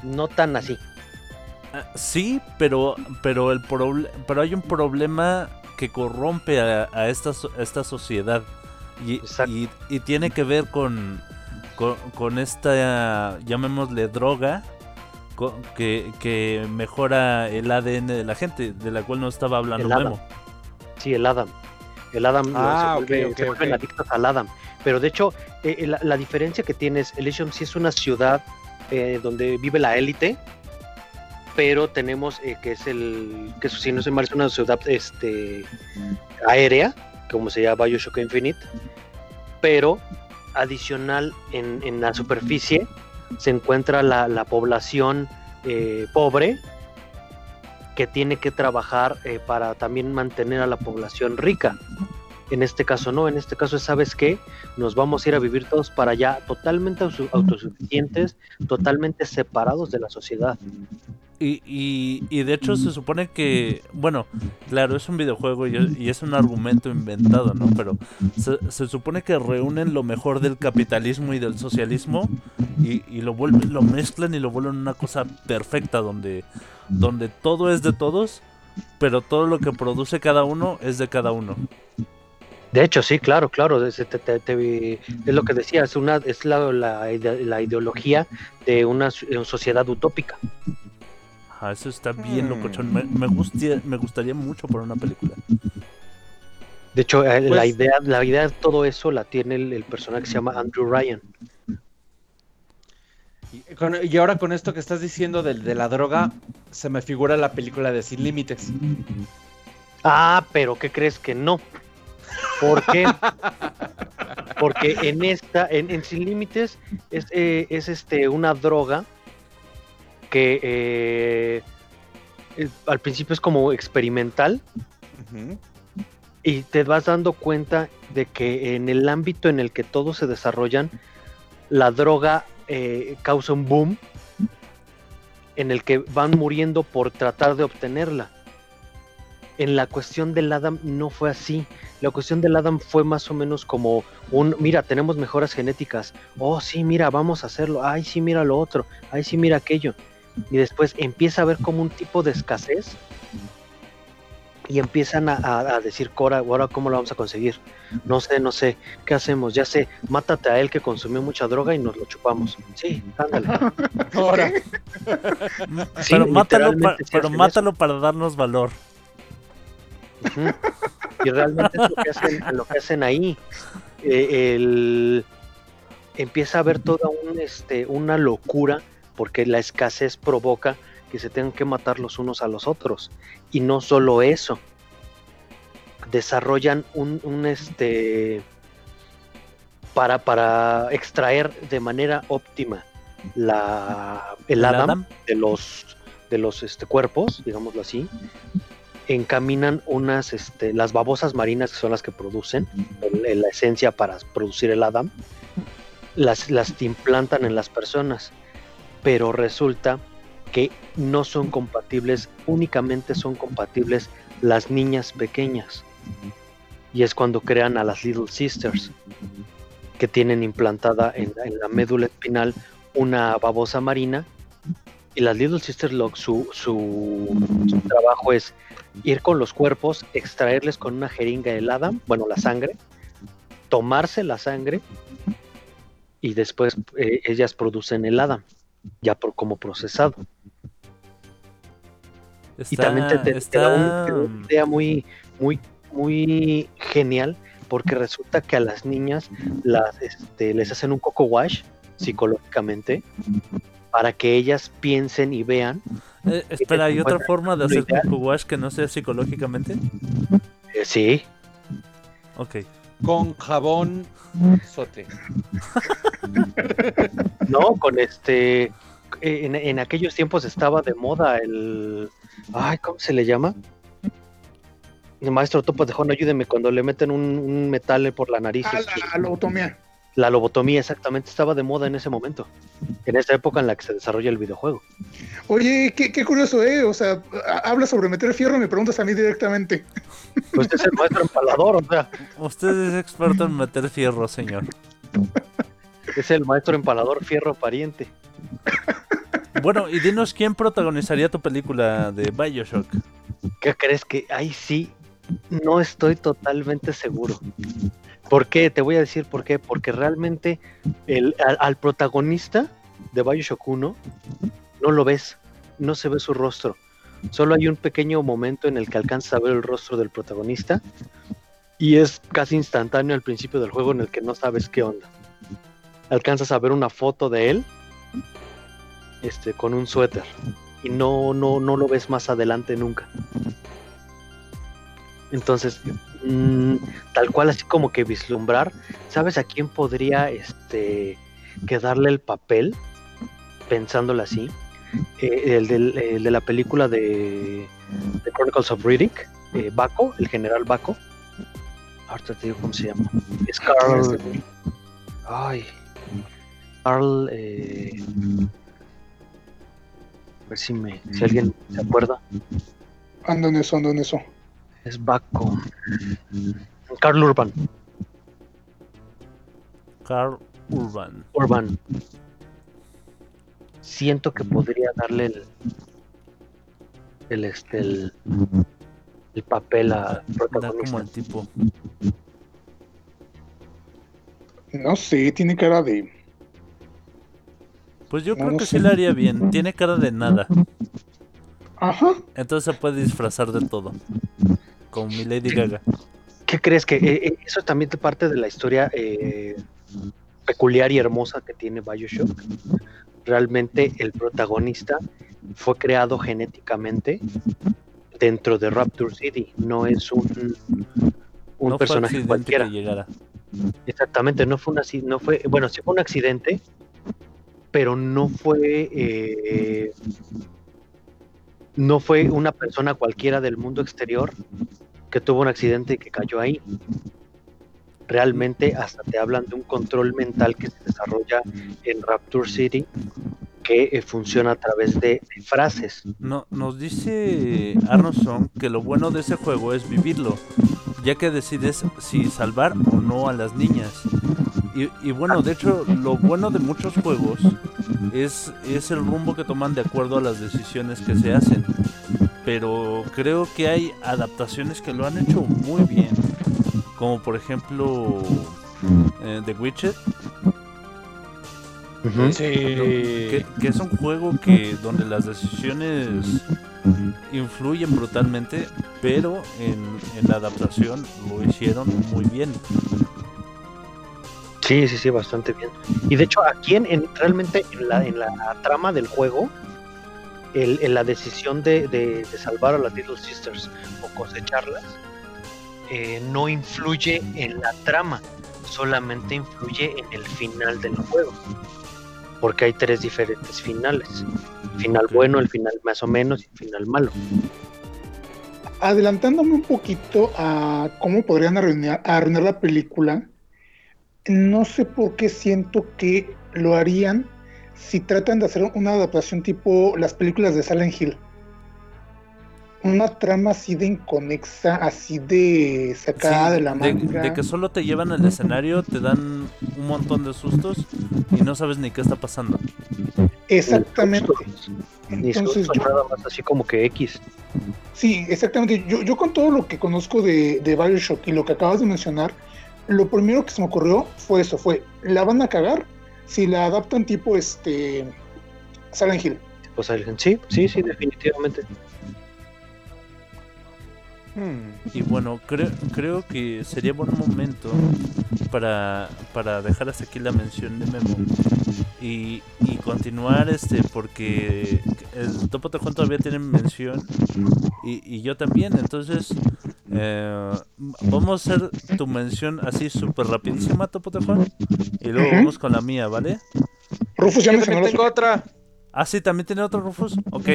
No tan así. Ah, Sí, pero pero el proble- pero hay un problema que corrompe a, a esta a esta sociedad y, Exacto. y, y tiene que ver con, con con esta llamémosle droga que, que mejora el ADN de la gente, de la cual nos estaba hablando El Adam. Memo. Sí, el Adam. El Adam Ah, se, vuelve- se vuelven adictos al Adam. Pero de hecho, eh, eh, la, la diferencia que tiene es, Elysium sí es una ciudad eh, donde vive la élite, pero tenemos eh, que es el, que eso, si no se mal, es una ciudad este, aérea, como se llama Bioshock Infinite, pero adicional en, en la superficie se encuentra la, la población eh, pobre que tiene que trabajar eh, para también mantener a la población rica. En este caso no, en este caso es, ¿sabes qué? Nos vamos a ir a vivir todos para allá totalmente auto- autosuficientes, totalmente separados de la sociedad. Y, y, y de hecho se supone que, bueno, claro, es un videojuego y es, un argumento inventado, ¿no? Pero se, se supone que reúnen lo mejor del capitalismo y del socialismo y, y lo vuelven, lo mezclan y lo vuelven una cosa perfecta donde, donde todo es de todos, pero todo lo que produce cada uno es de cada uno. De hecho, sí, claro, claro, es, te- te- te- es lo que decía, es, una, es la, la la ideología de una eh, sociedad utópica. Ajá, eso está bien Hmm. locochón. Me, me, gustia- me gustaría mucho por una película. De hecho, eh, la, Pues- idea, la idea de todo eso la tiene el, el personaje que se llama Andrew Ryan. Y, con- y ahora con esto que estás diciendo del- de, la droga, se me figura la película de Sin Límites. Ah, pero ¿qué crees que no? ¿Por qué? Porque en esta, en, en Sin Límites, es, eh, es este, una droga porque eh, al principio es como experimental y te vas dando cuenta de que en el ámbito en el que todos se desarrollan, la droga eh, causa un boom en el que van muriendo por tratar de obtenerla. En la cuestión del Adam no fue así. La cuestión del Adam fue más o menos como un, mira, tenemos mejoras genéticas. Oh, sí, mira, vamos a hacerlo. Ay, sí, mira lo otro. Ay, sí, mira aquello. Y después empieza a haber como un tipo de escasez y empiezan a, a- a decir, Cora, ahora cómo lo vamos a conseguir. No sé, no sé, ¿qué hacemos? Ya sé, mátate a él que consumió mucha droga y nos lo chupamos. Sí, ándale. Ahora, Sí, pero mátalo, pero mátalo para darnos valor. Y realmente es lo que hacen, lo que hacen ahí. Eh, el- empieza a haber toda un, este, una locura porque la escasez provoca que se tengan que matar los unos a los otros. Y no solo eso. Desarrollan un, un, este para, para extraer de manera óptima la, el, ¿El Adam, Adam? de los de los este, cuerpos, digámoslo así, encaminan unas, este, las babosas marinas que son las que producen la esencia para producir el Adam, las, las implantan en las personas, pero resulta que no son compatibles, únicamente son compatibles las niñas pequeñas. Y es cuando crean a las Little Sisters, que tienen implantada en, la médula espinal una babosa marina. Y las Little Sisters, su, su trabajo es ir con los cuerpos, extraerles con una jeringa el Adam, bueno, la sangre, tomarse la sangre y después eh, ellas producen el Adam, ya por, como procesado. y también te, te- te da un- te da una idea muy, muy, muy genial, porque resulta que a las niñas las, este, les hacen un coco wash psicológicamente para que ellas piensen y vean. Eh, espera, ¿hay otra forma de hacer ideal- Kung Fu Wash que no sea psicológicamente? eh, sí, Ok. con jabón sote. no, con este. En, en aquellos tiempos estaba de moda el. Ay, ¿cómo se le llama? El maestro Topo de Jón, ayúdeme cuando le meten un, un metal por la nariz. Ah, la lobotomía. La lobotomía exactamente estaba de moda en ese momento, en esa época en la que se desarrolla el videojuego. Oye, qué, qué curioso, ¿eh? O sea, ha- habla sobre meter fierro y me preguntas a mí directamente. Pues es el maestro empalador, o sea, Usted es experto en meter fierro, señor. es el maestro empalador fierro pariente. Bueno, y dinos quién protagonizaría tu película de Bioshock. ¿Qué crees que ahí sí no estoy totalmente seguro? ¿Por qué? Te voy a decir por qué. Porque realmente el, al, protagonista de Bioshock 1 no lo ves, no se ve su rostro. Solo hay un pequeño momento en el que alcanzas a ver el rostro del protagonista y es casi instantáneo al principio del juego en el que no sabes qué onda. Alcanzas a ver una foto de él este, con un suéter y no, no, no lo ves más adelante nunca. Entonces, mm, tal cual así como que vislumbrar, ¿sabes a quién podría este quedarle el papel? Pensándolo así. Eh, el, del- el de la película de, de Chronicles of Riddick, eh, Baco, el general Baco. Ahorita te digo cómo se llama. Es Carl. Ay. Carl. eh, a ver si, me, si alguien se acuerda. Ando en eso, ando en eso. Es Baco. Carl Urban. Carl Urban. Urban. Siento que podría darle el. El, este, el, el papel a Da protagonista. como el tipo. No sé, tiene cara de. Pues yo No creo que sé. sí le haría bien. Tiene cara de nada. Ajá. Entonces se puede disfrazar de todo. Como mi Lady Gaga. ¿Qué crees que eh, eh, eso también es parte de la historia eh, peculiar y hermosa que tiene Bioshock? Realmente el protagonista fue creado genéticamente dentro de Rapture City, no es un, un no fue personaje accidente cualquiera. Exactamente, no fue un acci- no fue, bueno, sí fue un accidente, pero no fue eh, no fue una persona cualquiera del mundo exterior que tuvo un accidente y que cayó ahí. Realmente hasta te hablan de un control mental que se desarrolla en Rapture City que eh, funciona a través de, frases. No, nos dice Armstrong que lo bueno de ese juego es vivirlo, ya que decides si salvar o no a las niñas. Y, y bueno, de hecho, lo bueno de muchos juegos es, es el rumbo que toman de acuerdo a las decisiones que se hacen. Pero creo que hay adaptaciones que lo han hecho muy bien. Como por ejemplo eh, The Witcher, Ujú. que, que es un juego que donde las decisiones influyen brutalmente, pero en, en la adaptación lo hicieron muy bien. Sí, sí, sí, bastante bien. Y de hecho, aquí en, en- realmente en la, en la trama del juego, el, en la decisión de, de- de salvar a las Little Sisters o cosecharlas, eh, no influye en la trama, solamente influye en el final del juego. Porque hay tres diferentes finales. El final bueno, el final más o menos y el final malo. Adelantándome un poquito a cómo podrían arruinar, arruinar la película, no sé por qué siento que lo harían si tratan de hacer una adaptación tipo las películas de Silent Hill. Una trama así de inconexa, así de sacada Sí, de la manga. de que solo te llevan al escenario, te dan un montón de sustos y no sabes ni qué está pasando. Exactamente. Entonces, yo, nada más así como que X. Sí, exactamente. Yo, yo con todo lo que conozco de, de Bioshock y lo que acabas de mencionar, lo primero que se me ocurrió fue eso, fue, la van a cagar si la adaptan tipo este Silent Hill. Pues Silent- sí, sí, sí, definitivamente. Hmm. Y bueno, creo, creo que sería buen momento para, para dejar hasta aquí la mención de Memo y, y continuar este porque el Topo Tejón todavía tiene mención y, y yo también, entonces eh, vamos a hacer tu mención así súper rapidísima Topo Tejón y luego vamos con la mía, ¿vale? Rufus ya la tengo otra. Ah, sí, también tiene otro Rufus. Ok,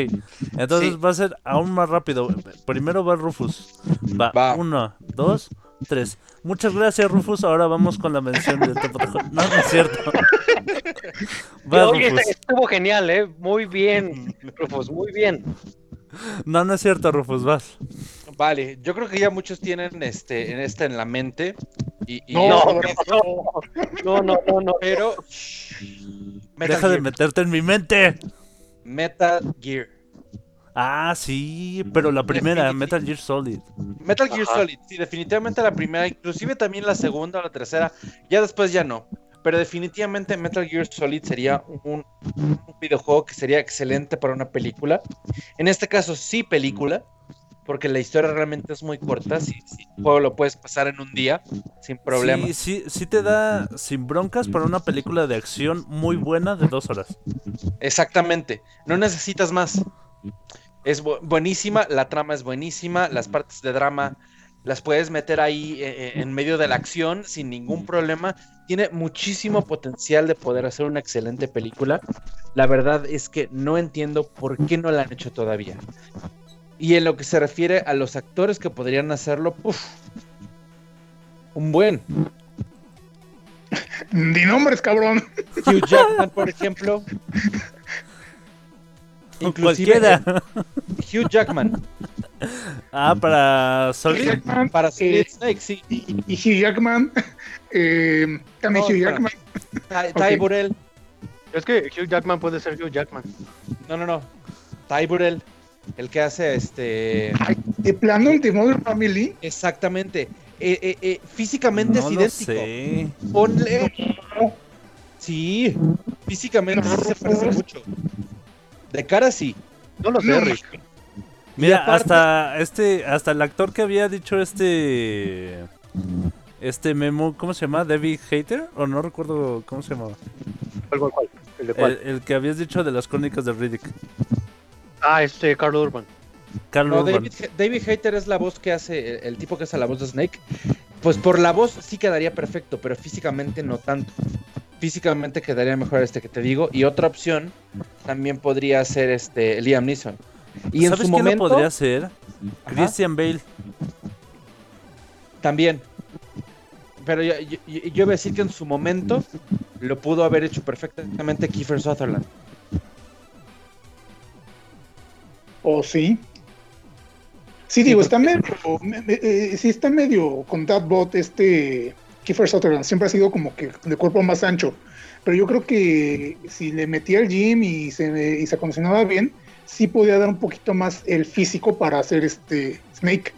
entonces Sí. va a ser aún más rápido. Primero va Rufus. Va, Va. uno, dos, tres. Muchas gracias, Rufus. Ahora vamos con la mención de Topo Tejón. No, no es cierto. Va, Oye, Rufus. estuvo genial, ¿eh? Muy bien, Rufus, muy bien. No, no es cierto, Rufus. Vas. Vale, yo creo que ya muchos tienen este en esta en la mente. Y, y No, no, No, no, no, no. pero Metal Deja de meterte en mi mente. Metal Gear. Ah, sí, pero la primera, Definitiv- Metal Gear Solid. Metal Gear Ajá. Solid, sí, definitivamente la primera, inclusive también la segunda o la tercera, ya después ya no. Pero definitivamente Metal Gear Solid sería un, un videojuego que sería excelente para una película. En este caso sí película, porque la historia realmente es muy corta. Si, si el juego lo puedes pasar en un día sin problema. Sí, sí, sí te da sin broncas para una película de acción muy buena de dos horas. Exactamente. No necesitas más. Es bu- buenísima, la trama es buenísima, las partes de drama las puedes meter ahí eh, eh, en medio de la acción sin ningún problema. Tiene muchísimo potencial de poder hacer una excelente película. La verdad es que no entiendo por qué no la han hecho todavía. Y en lo que se refiere a los actores que podrían hacerlo, ¡puf! un buen. Di nombres, cabrón. Hugh Jackman, por ejemplo. Inclusive, Cualquiera. eh, Hugh Jackman Ah, para Solid. Jackman, para Solid eh, Snake, sí. y, y Hugh Jackman. eh, también No, Hugh. Jackman. Ty. Burrell. Es que Hugh Jackman puede ser Hugh Jackman. No, no, no. Ty Burrell. El que hace este. De plano, el de Modern Family. Exactamente. Eh, eh, eh, físicamente No es lo idéntico. sé. Ponle. Sí. Físicamente No. sí se parece mucho. De cara sí. No lo sé, No, Rick. Mira, aparte- hasta este, hasta el actor que había dicho este, este memo, ¿cómo se llama? David Hater o no recuerdo cómo se llamaba. ¿Cuál, cuál, cuál? ¿El de El, cuál? el que habías dicho de las crónicas de Riddick. Ah, este, Carl Urban. Carl No, Urban. David, David Hater es la voz que hace. El, el tipo que hace la voz de Snake. Pues por la voz sí quedaría perfecto, pero físicamente no tanto. Físicamente quedaría mejor este que te digo. Y otra opción también podría ser este Liam Neeson. Y en ¿Sabes su quién momento lo podría? Ajá. Christian Bale. también. Pero yo, yo, yo- iba a decir que en su momento lo pudo haber hecho perfectamente Kiefer Sutherland. ¿O sí? Sí, digo, está medio, me- me- eh, sí está medio con Bot este Kiefer Sutherland, siempre ha sido como que de cuerpo más ancho, pero yo creo que si le metía al gym y se, y se acondicionaba bien, sí podía dar un poquito más el físico para hacer este Snake.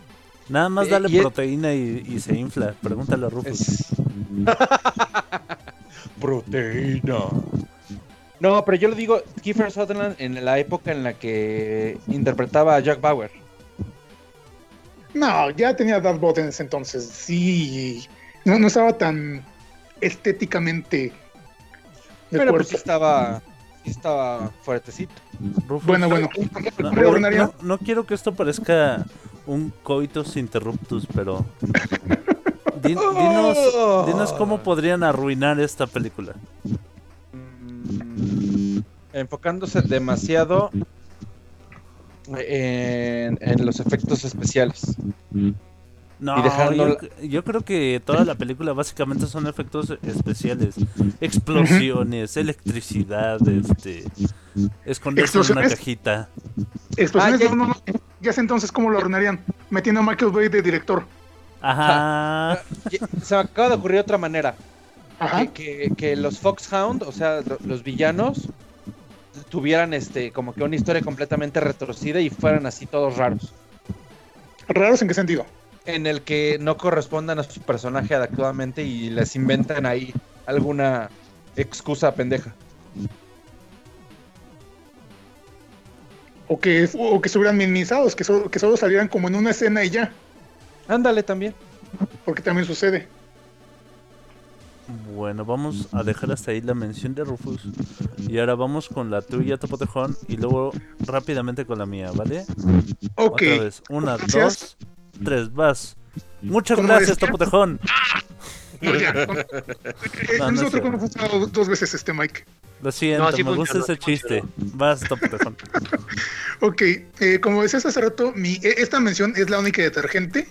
Nada más Eh, dale y proteína y, y se infla. Pregúntale a Rufus. Es... Proteína. No, pero yo lo digo, Kiefer Sutherland en la época en la que interpretaba a Jack Bauer. No, ya tenía Bot en ese entonces, sí, no, no estaba tan estéticamente Pero pues sí estaba, sí estaba fuertecito. Rufus, Bueno, bueno, No, no- no quiero que esto parezca un coitus interruptus, pero. Di- dinos, dinos cómo podrían arruinar esta película. Mm, enfocándose demasiado en, en los efectos especiales. No, yo, yo creo que toda la película básicamente son efectos especiales. Explosiones, electricidad, este. Esconderse en una cajita. Explosiones, Ah, ya- no, no, no. Ya sé entonces cómo lo arruinarían, metiendo a Michael Bay de director. Ajá. Y- Se me acaba de ocurrir otra manera. Ajá. Que, que- que los Foxhound, o sea, lo- los villanos, tuvieran este como que una historia completamente retorcida y fueran así todos raros. ¿Raros en qué sentido? En el que no correspondan a su personaje adecuadamente y les inventan ahí alguna excusa pendeja. O que, o que estuvieran minimizados, que solo, que solo salieran como en una escena y ya, Ándale también. porque también sucede. Bueno, vamos a dejar hasta ahí la mención de Rufus. Y ahora vamos con la tuya, Topotejón. Y luego rápidamente con la mía, ¿vale? Ok, Otra vez. Una, Gracias. dos, tres, vas. Muchas ¿Cómo gracias? Topotejón. no, ya. No, nosotros ha funcionado dos, veces este Mike. Lo siento, No, sí me gusta ese chiste. Vas, Topotejón. Ok, eh, como decías hace rato, mi, eh, esta mención es la única detergente.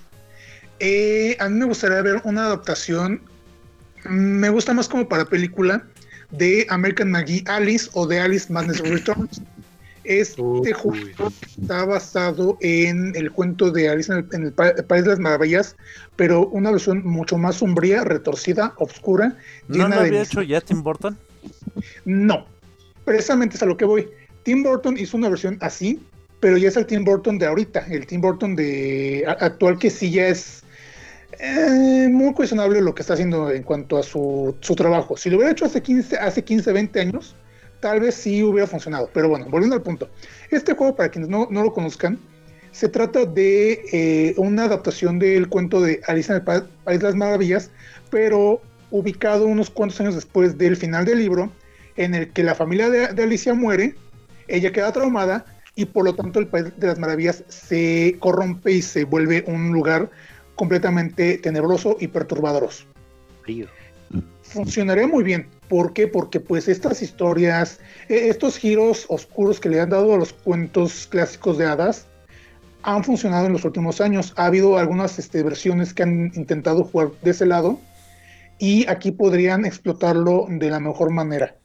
Eh, a mí me gustaría ver una adaptación, mm, me gusta más como para película, de American McGee Alice o de Alice Madness Returns. Este Uy. juego está basado en el cuento de Alice en el, en el Pa- País de las Maravillas, pero una versión mucho más sombría, retorcida, oscura, ¿No llena lo había hecho ya Tim Burton? no, precisamente es a lo que voy. Tim Burton hizo una versión así, pero ya es el Tim Burton de ahorita, el Tim Burton de actual que sí ya es eh, muy cuestionable lo que está haciendo en cuanto a su, su trabajo. Si lo hubiera hecho hace 15, hace 15, 20 años, tal vez sí hubiera funcionado. Pero bueno, volviendo al punto. Este juego, para quienes no, no lo conozcan, se trata de eh, una adaptación del cuento de Alicia en el Pa- País de las Maravillas, pero ubicado unos cuantos años después del final del libro, en el que la familia de, Alicia muere, ella queda traumada y por lo tanto el País de las Maravillas se corrompe y se vuelve un lugar completamente tenebroso y perturbadoroso Frío. Funcionaría muy bien. ¿Por qué? Porque pues estas historias, eh, estos giros oscuros que le han dado a los cuentos clásicos de hadas, han funcionado en los últimos años. Ha habido algunas este, versiones que han intentado jugar de ese lado y aquí podrían explotarlo de la mejor manera.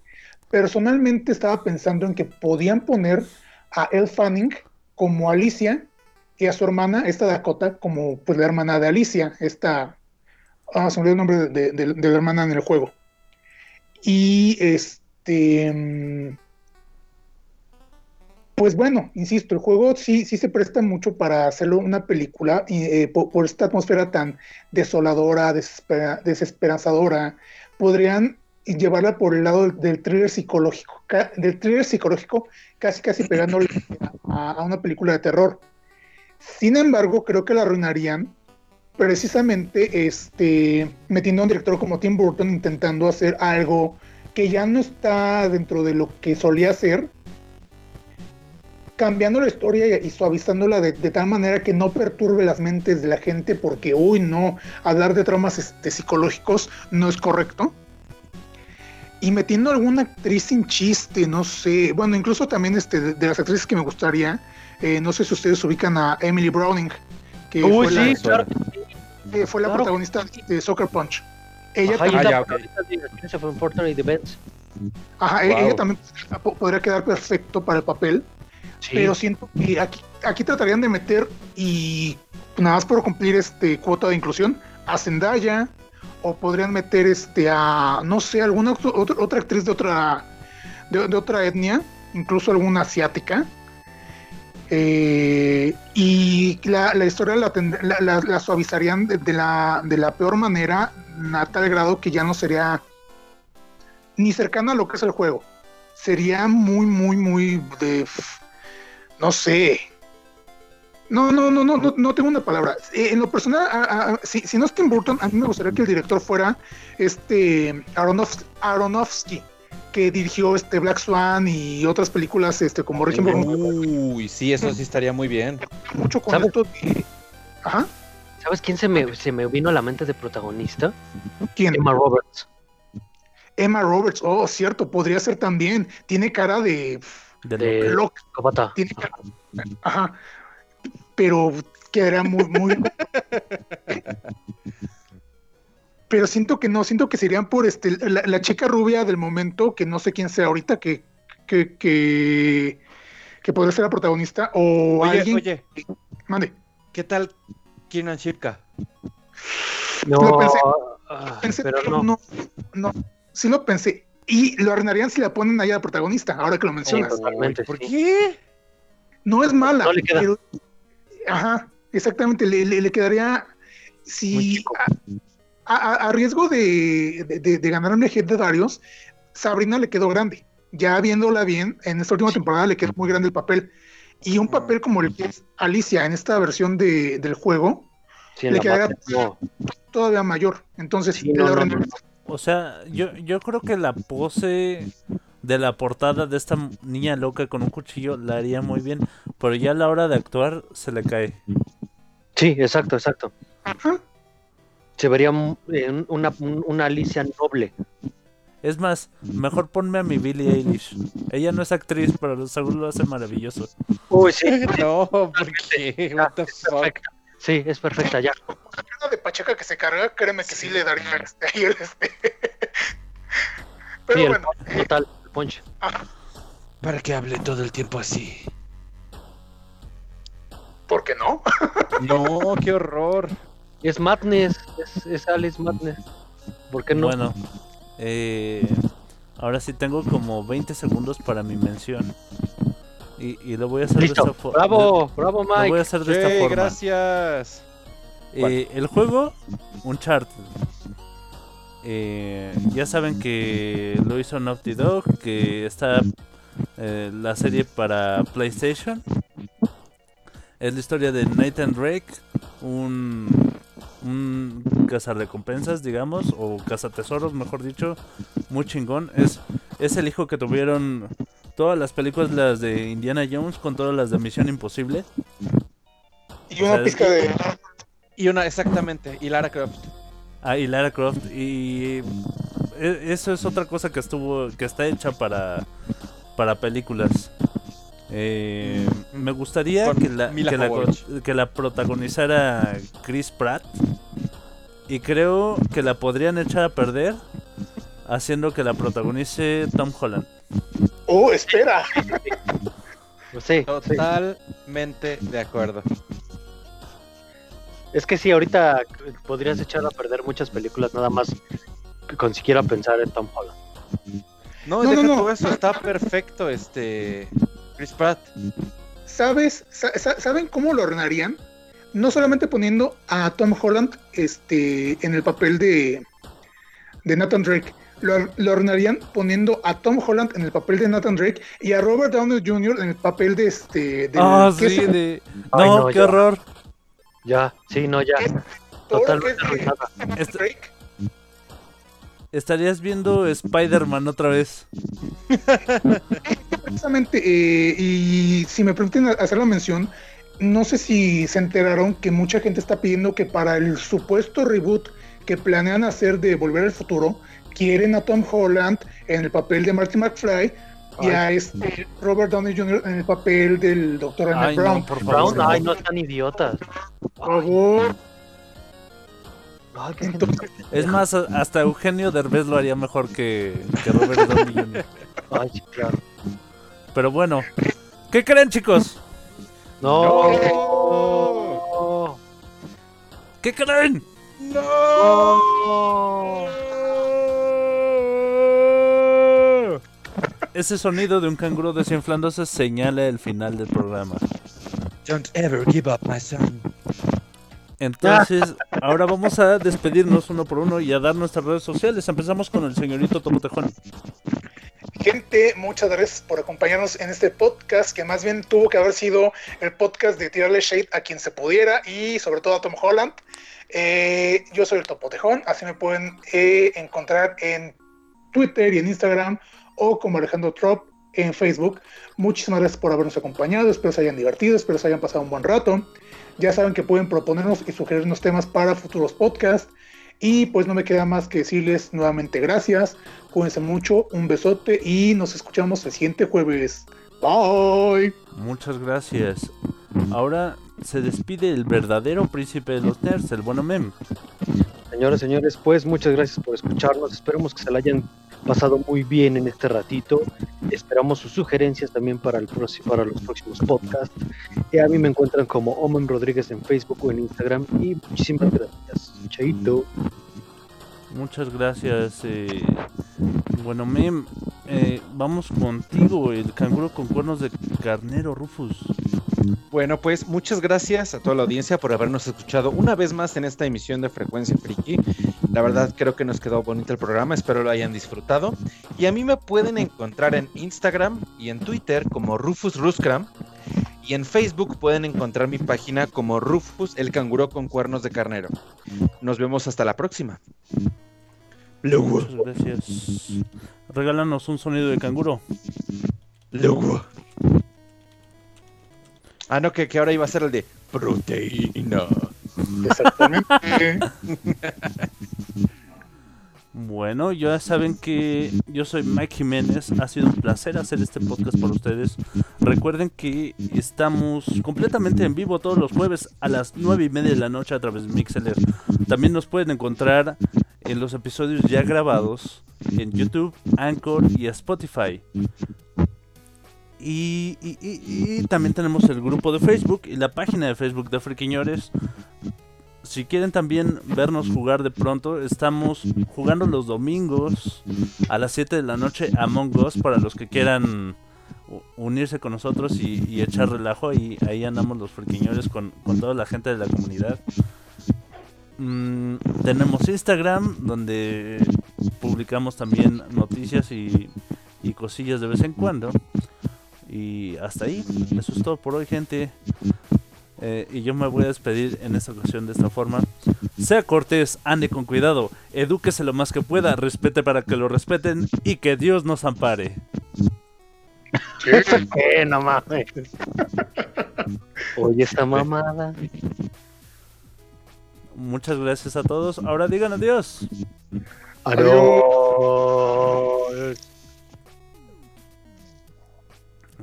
Personalmente estaba pensando en que podían poner a Elle Fanning como Alicia y a su hermana, esta Dakota, como pues la hermana de Alicia, esta Ah, se el nombre de, la hermana en el juego. Y este. mm, Pues bueno, insisto, el juego sí, sí se presta mucho para hacerlo una película eh, po- por, esta atmósfera tan desoladora, desespera- desesperanzadora. Podrían llevarla por el lado del, thriller psicológico, del thriller psicológico, casi casi pegándole a una película de terror. Sin embargo, creo que la arruinarían precisamente este, metiendo a un director como Tim Burton intentando hacer algo que ya no está dentro de lo que solía hacer, cambiando la historia y, suavizándola de, tal manera que no perturbe las mentes de la gente porque, uy, no, hablar de traumas este, psicológicos no es correcto. y metiendo alguna actriz sin chiste, no sé, bueno, incluso también este, de, de las actrices que me gustaría, eh, no sé si ustedes ubican a Emily Browning, que Uy, fue, sí, la, claro. eh, fue la claro. protagonista de Soccer Punch. Ella Ajá, también, Ah, de ajá, Wow. ella también po- podría quedar perfecto para el papel, Sí. pero siento que aquí, aquí tratarían de meter y nada más por cumplir este cuota de inclusión a Zendaya o podrían meter este a no sé alguna otro- otra, otra actriz de otra de, de otra etnia incluso alguna asiática Eh, y la, la historia la, la, la- suavizarían de, la, de la peor manera a tal grado que ya no sería ni cercana a lo que es el juego sería muy muy muy de no sé. No, no, no, no, no, no tengo una palabra. Eh, en lo personal, si, si no es Tim Burton, a mí me gustaría que el director fuera este Aronof- Aronofsky, que dirigió este Black Swan y otras películas este como Requiem Uy, sí, eso sí estaría muy bien. mucho con ¿Sabe? esto de- Ajá. ¿Sabes quién se me, se me vino a la mente de protagonista? ¿Quién? Emma Roberts. Emma Roberts. Oh, cierto, podría ser también. Tiene cara de De De loca. Tiene cara- Ajá. Pero quedaría muy, muy. Pero siento que no, siento que serían por este la, la chica rubia del momento, que no sé quién sea ahorita, que, que, que, que podría ser la protagonista, o Oye, alguien. oye, Mande. ¿qué tal Kiernan Shipka? No, Lo pensé. ah, Pensé, pero no. no. no, sí lo pensé. Y lo arruinarían si la ponen ahí a la protagonista, ahora que lo mencionas. Sí, Totalmente, ¿Por sí. qué? No es mala, No le queda. pero. Ajá, exactamente, le, le- le quedaría. Si. A, riesgo de, de, de- hate de varios, Sabrina le quedó grande. Ya viéndola bien, en esta última temporada le quedó muy grande el papel. Y un papel como el que es Alicia en esta versión de- del juego, Sí, le no. todavía mayor. Entonces, Sí, no, la no, arruinaría. no. O sea, yo, yo creo que la pose de la portada de esta niña loca con un cuchillo la haría muy bien, pero ya a la hora de actuar se le cae. Sí, exacto, exacto. Ajá. Se vería un- eh, un- una, un- una Alicia noble. Es más, mejor ponme a mi Billie Eilish. Ella no es actriz, pero seguro lo hace maravilloso. Uy, sí, No, ¿por qué? What the es fuck? perfecta. Sí, es perfecta ya. Una de Pacheca que se carga, créeme que sí le daría este, ahí el este. Pero Sí, el bueno, punch, total, el punch. ¿Para qué hable todo el tiempo así? ¿por qué no? No, qué horror. Es Madness, es, es Alice Madness. ¿Por qué no? Bueno, eh, ahora sí tengo como 20 segundos para mi mención. Y, y lo voy a hacer de esta forma. Bravo, bravo Lo voy a Mike. hacer de esta Sí, forma. gracias. Eh, el juego, Uncharted. Eh, ya saben que lo hizo Naughty Dog, que está eh, la serie para PlayStation. Es la historia de Nathan Drake, un, un cazarrecompensas, digamos, o cazatesoros, mejor dicho, muy chingón. Es, es el hijo que tuvieron todas las películas las de Indiana Jones con todas las de Misión Imposible. Y una O sea, pizca de. Y una, exactamente, y Lara Croft. Ah, y Lara Croft. Y e- eso es otra cosa que estuvo, que está hecha para, para películas. Eh, me gustaría que la, que, la, Jovovich. que la protagonizara Chris Pratt. Y creo que la podrían echar a perder haciendo que la protagonice Tom Holland. Oh, espera. Sí, sí. Totalmente de acuerdo. Es que sí, ahorita podrías echar a perder muchas películas nada más con siquiera pensar en Tom Holland. No, No, deja no, no. todo eso, está perfecto este Chris Pratt. ¿Sabes? Sa- sa- ¿Saben cómo lo ordenarían? No solamente poniendo a Tom Holland este, en el papel de, de Nathan Drake. Lo, lo ordenarían poniendo a Tom Holland en el papel de Nathan Drake y a Robert Downey Jr. en el papel de este. Ah, que sí, es de... Ay, No, qué ya. horror. Ya, sí, no, ya. Totalmente es de arruinada. Nathan Drake. Estarías viendo Spider-Man otra vez. Precisamente, eh, y si me permiten hacer la mención, no sé si se enteraron que mucha gente está pidiendo que para el supuesto reboot que planean hacer de Volver al Futuro, quieren a Tom Holland en el papel de Marty McFly y a este Robert Downey Jr. en el papel del Dr. Emmett Ay, no, Brown. por favor. Brown, ay, no están idiotas. Por favor. Ay, Entonces. Es más, hasta Eugenio Derbez lo haría mejor que, que Robert Downey Jr. Ay, claro. Pero bueno, ¿qué creen, chicos? No. ¡No! ¿Qué creen? Ese sonido de un canguro desinflándose señala el final del programa. Don't ever give up, my son. Entonces, ahora vamos a despedirnos uno por uno y a dar nuestras redes sociales. Empezamos con el señorito Tomotejón. Gente, muchas gracias por acompañarnos en este podcast, que más bien tuvo que haber sido el podcast de tirarle shade a quien se pudiera y sobre todo a Tom Holland. Eh, yo soy el Topotejón, así me pueden eh, encontrar en Twitter y en Instagram o como Alejandro Trop en Facebook. Muchísimas gracias por habernos acompañado, espero se hayan divertido, espero se hayan pasado un buen rato. Ya saben que pueden proponernos y sugerirnos temas para futuros podcasts. Y pues no me queda más que decirles nuevamente gracias. Cuídense mucho, un besote y nos escuchamos el siguiente jueves. Bye. Muchas gracias. Ahora se despide el verdadero príncipe de los nerds, el bueno Mem. Señoras, señores, pues muchas gracias por escucharnos. Esperemos que se la hayan pasado muy bien en este ratito. Esperamos sus sugerencias también para, el próximo, para los próximos podcasts. Y a mí me encuentran como Omen Rodríguez en Facebook o en Instagram. Y muchísimas gracias. Chaito. Muchas gracias. eh, Bueno Mem, eh, vamos contigo, el canguro con cuernos de carnero, Rufus. Bueno, pues muchas gracias a toda la audiencia por habernos escuchado una vez más en esta emisión de Frecuencia Friki. La verdad creo que nos quedó bonito el programa, espero lo hayan disfrutado. Y a mí me pueden encontrar en Instagram y en Twitter como Rufus Ruskram. Y en Facebook pueden encontrar mi página como Rufus el canguro con cuernos de carnero. Nos vemos hasta la próxima. Muchas gracias. Regálanos un sonido de canguro. Ah, no, que, que ahora iba a ser el de proteína. Exactamente. Bueno, ya saben que yo soy Mike Jiménez. Ha sido un placer hacer este podcast por ustedes. Recuerden que estamos completamente en vivo todos los jueves a las 9 y media de la noche a través de Mixeler. También nos pueden encontrar en los episodios ya grabados en YouTube, Anchor y Spotify. Y, y- también tenemos el grupo de Facebook y la página de Facebook de Friquiñores. Si quieren también vernos jugar de pronto, estamos jugando los domingos a las 7 de la noche Among Us para los que quieran unirse con nosotros y, y echar relajo. Y ahí andamos los friquiñores con, con toda la gente de la comunidad. Mm, tenemos Instagram donde publicamos también noticias y, y cosillas de vez en cuando. Y hasta ahí, eso es todo por hoy, gente. Eh, y yo me voy a despedir en esta ocasión de esta forma. Sea cortés, ande con cuidado, edúquese lo más que pueda, respete para que lo respeten y que Dios nos ampare. Eh, no mames. Oye, esta mamada. Muchas gracias a todos. Ahora digan adiós. Adiós.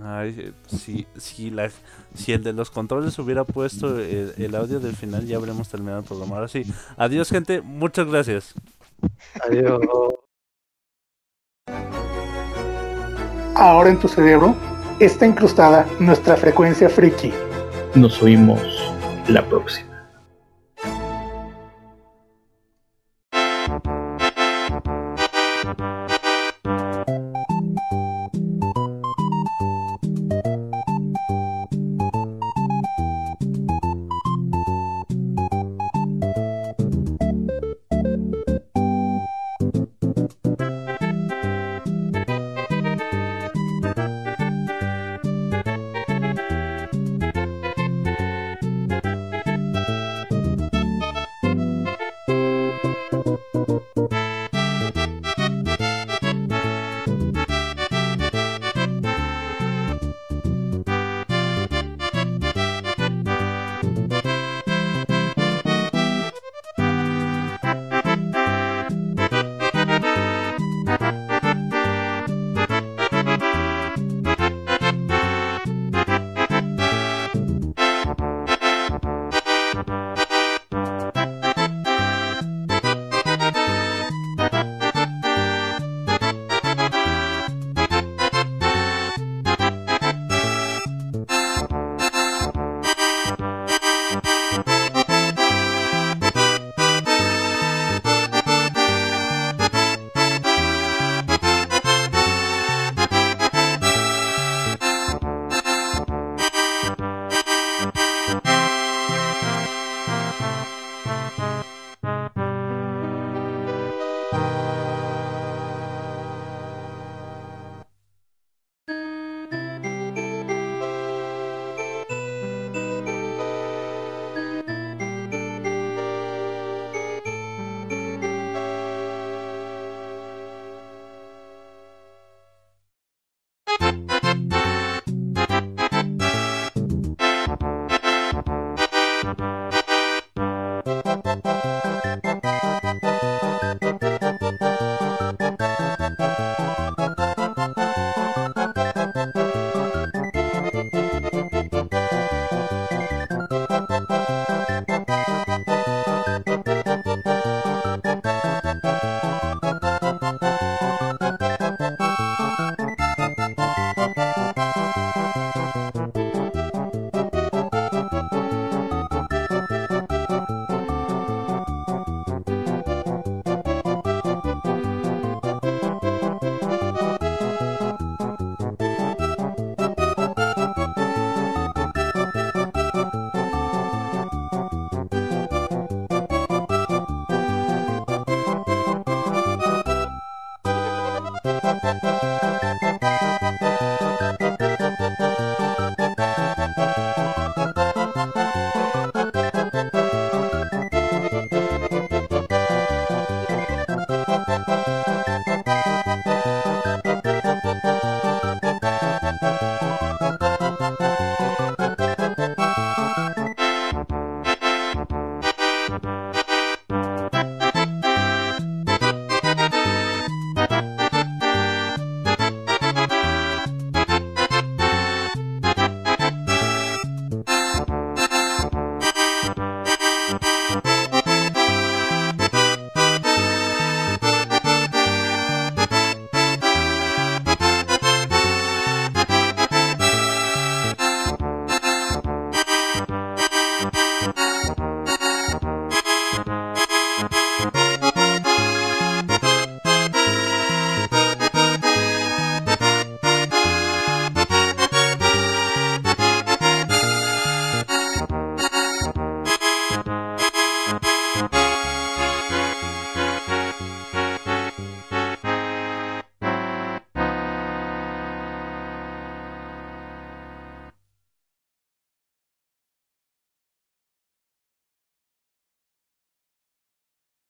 Ay, eh, si, si, la, si el de los controles hubiera puesto el, el audio del final, ya habremos terminado el programa. Ahora sí, adiós, gente. Muchas gracias. Adiós. Ahora en tu cerebro está incrustada nuestra frecuencia friki. Nos oímos la próxima.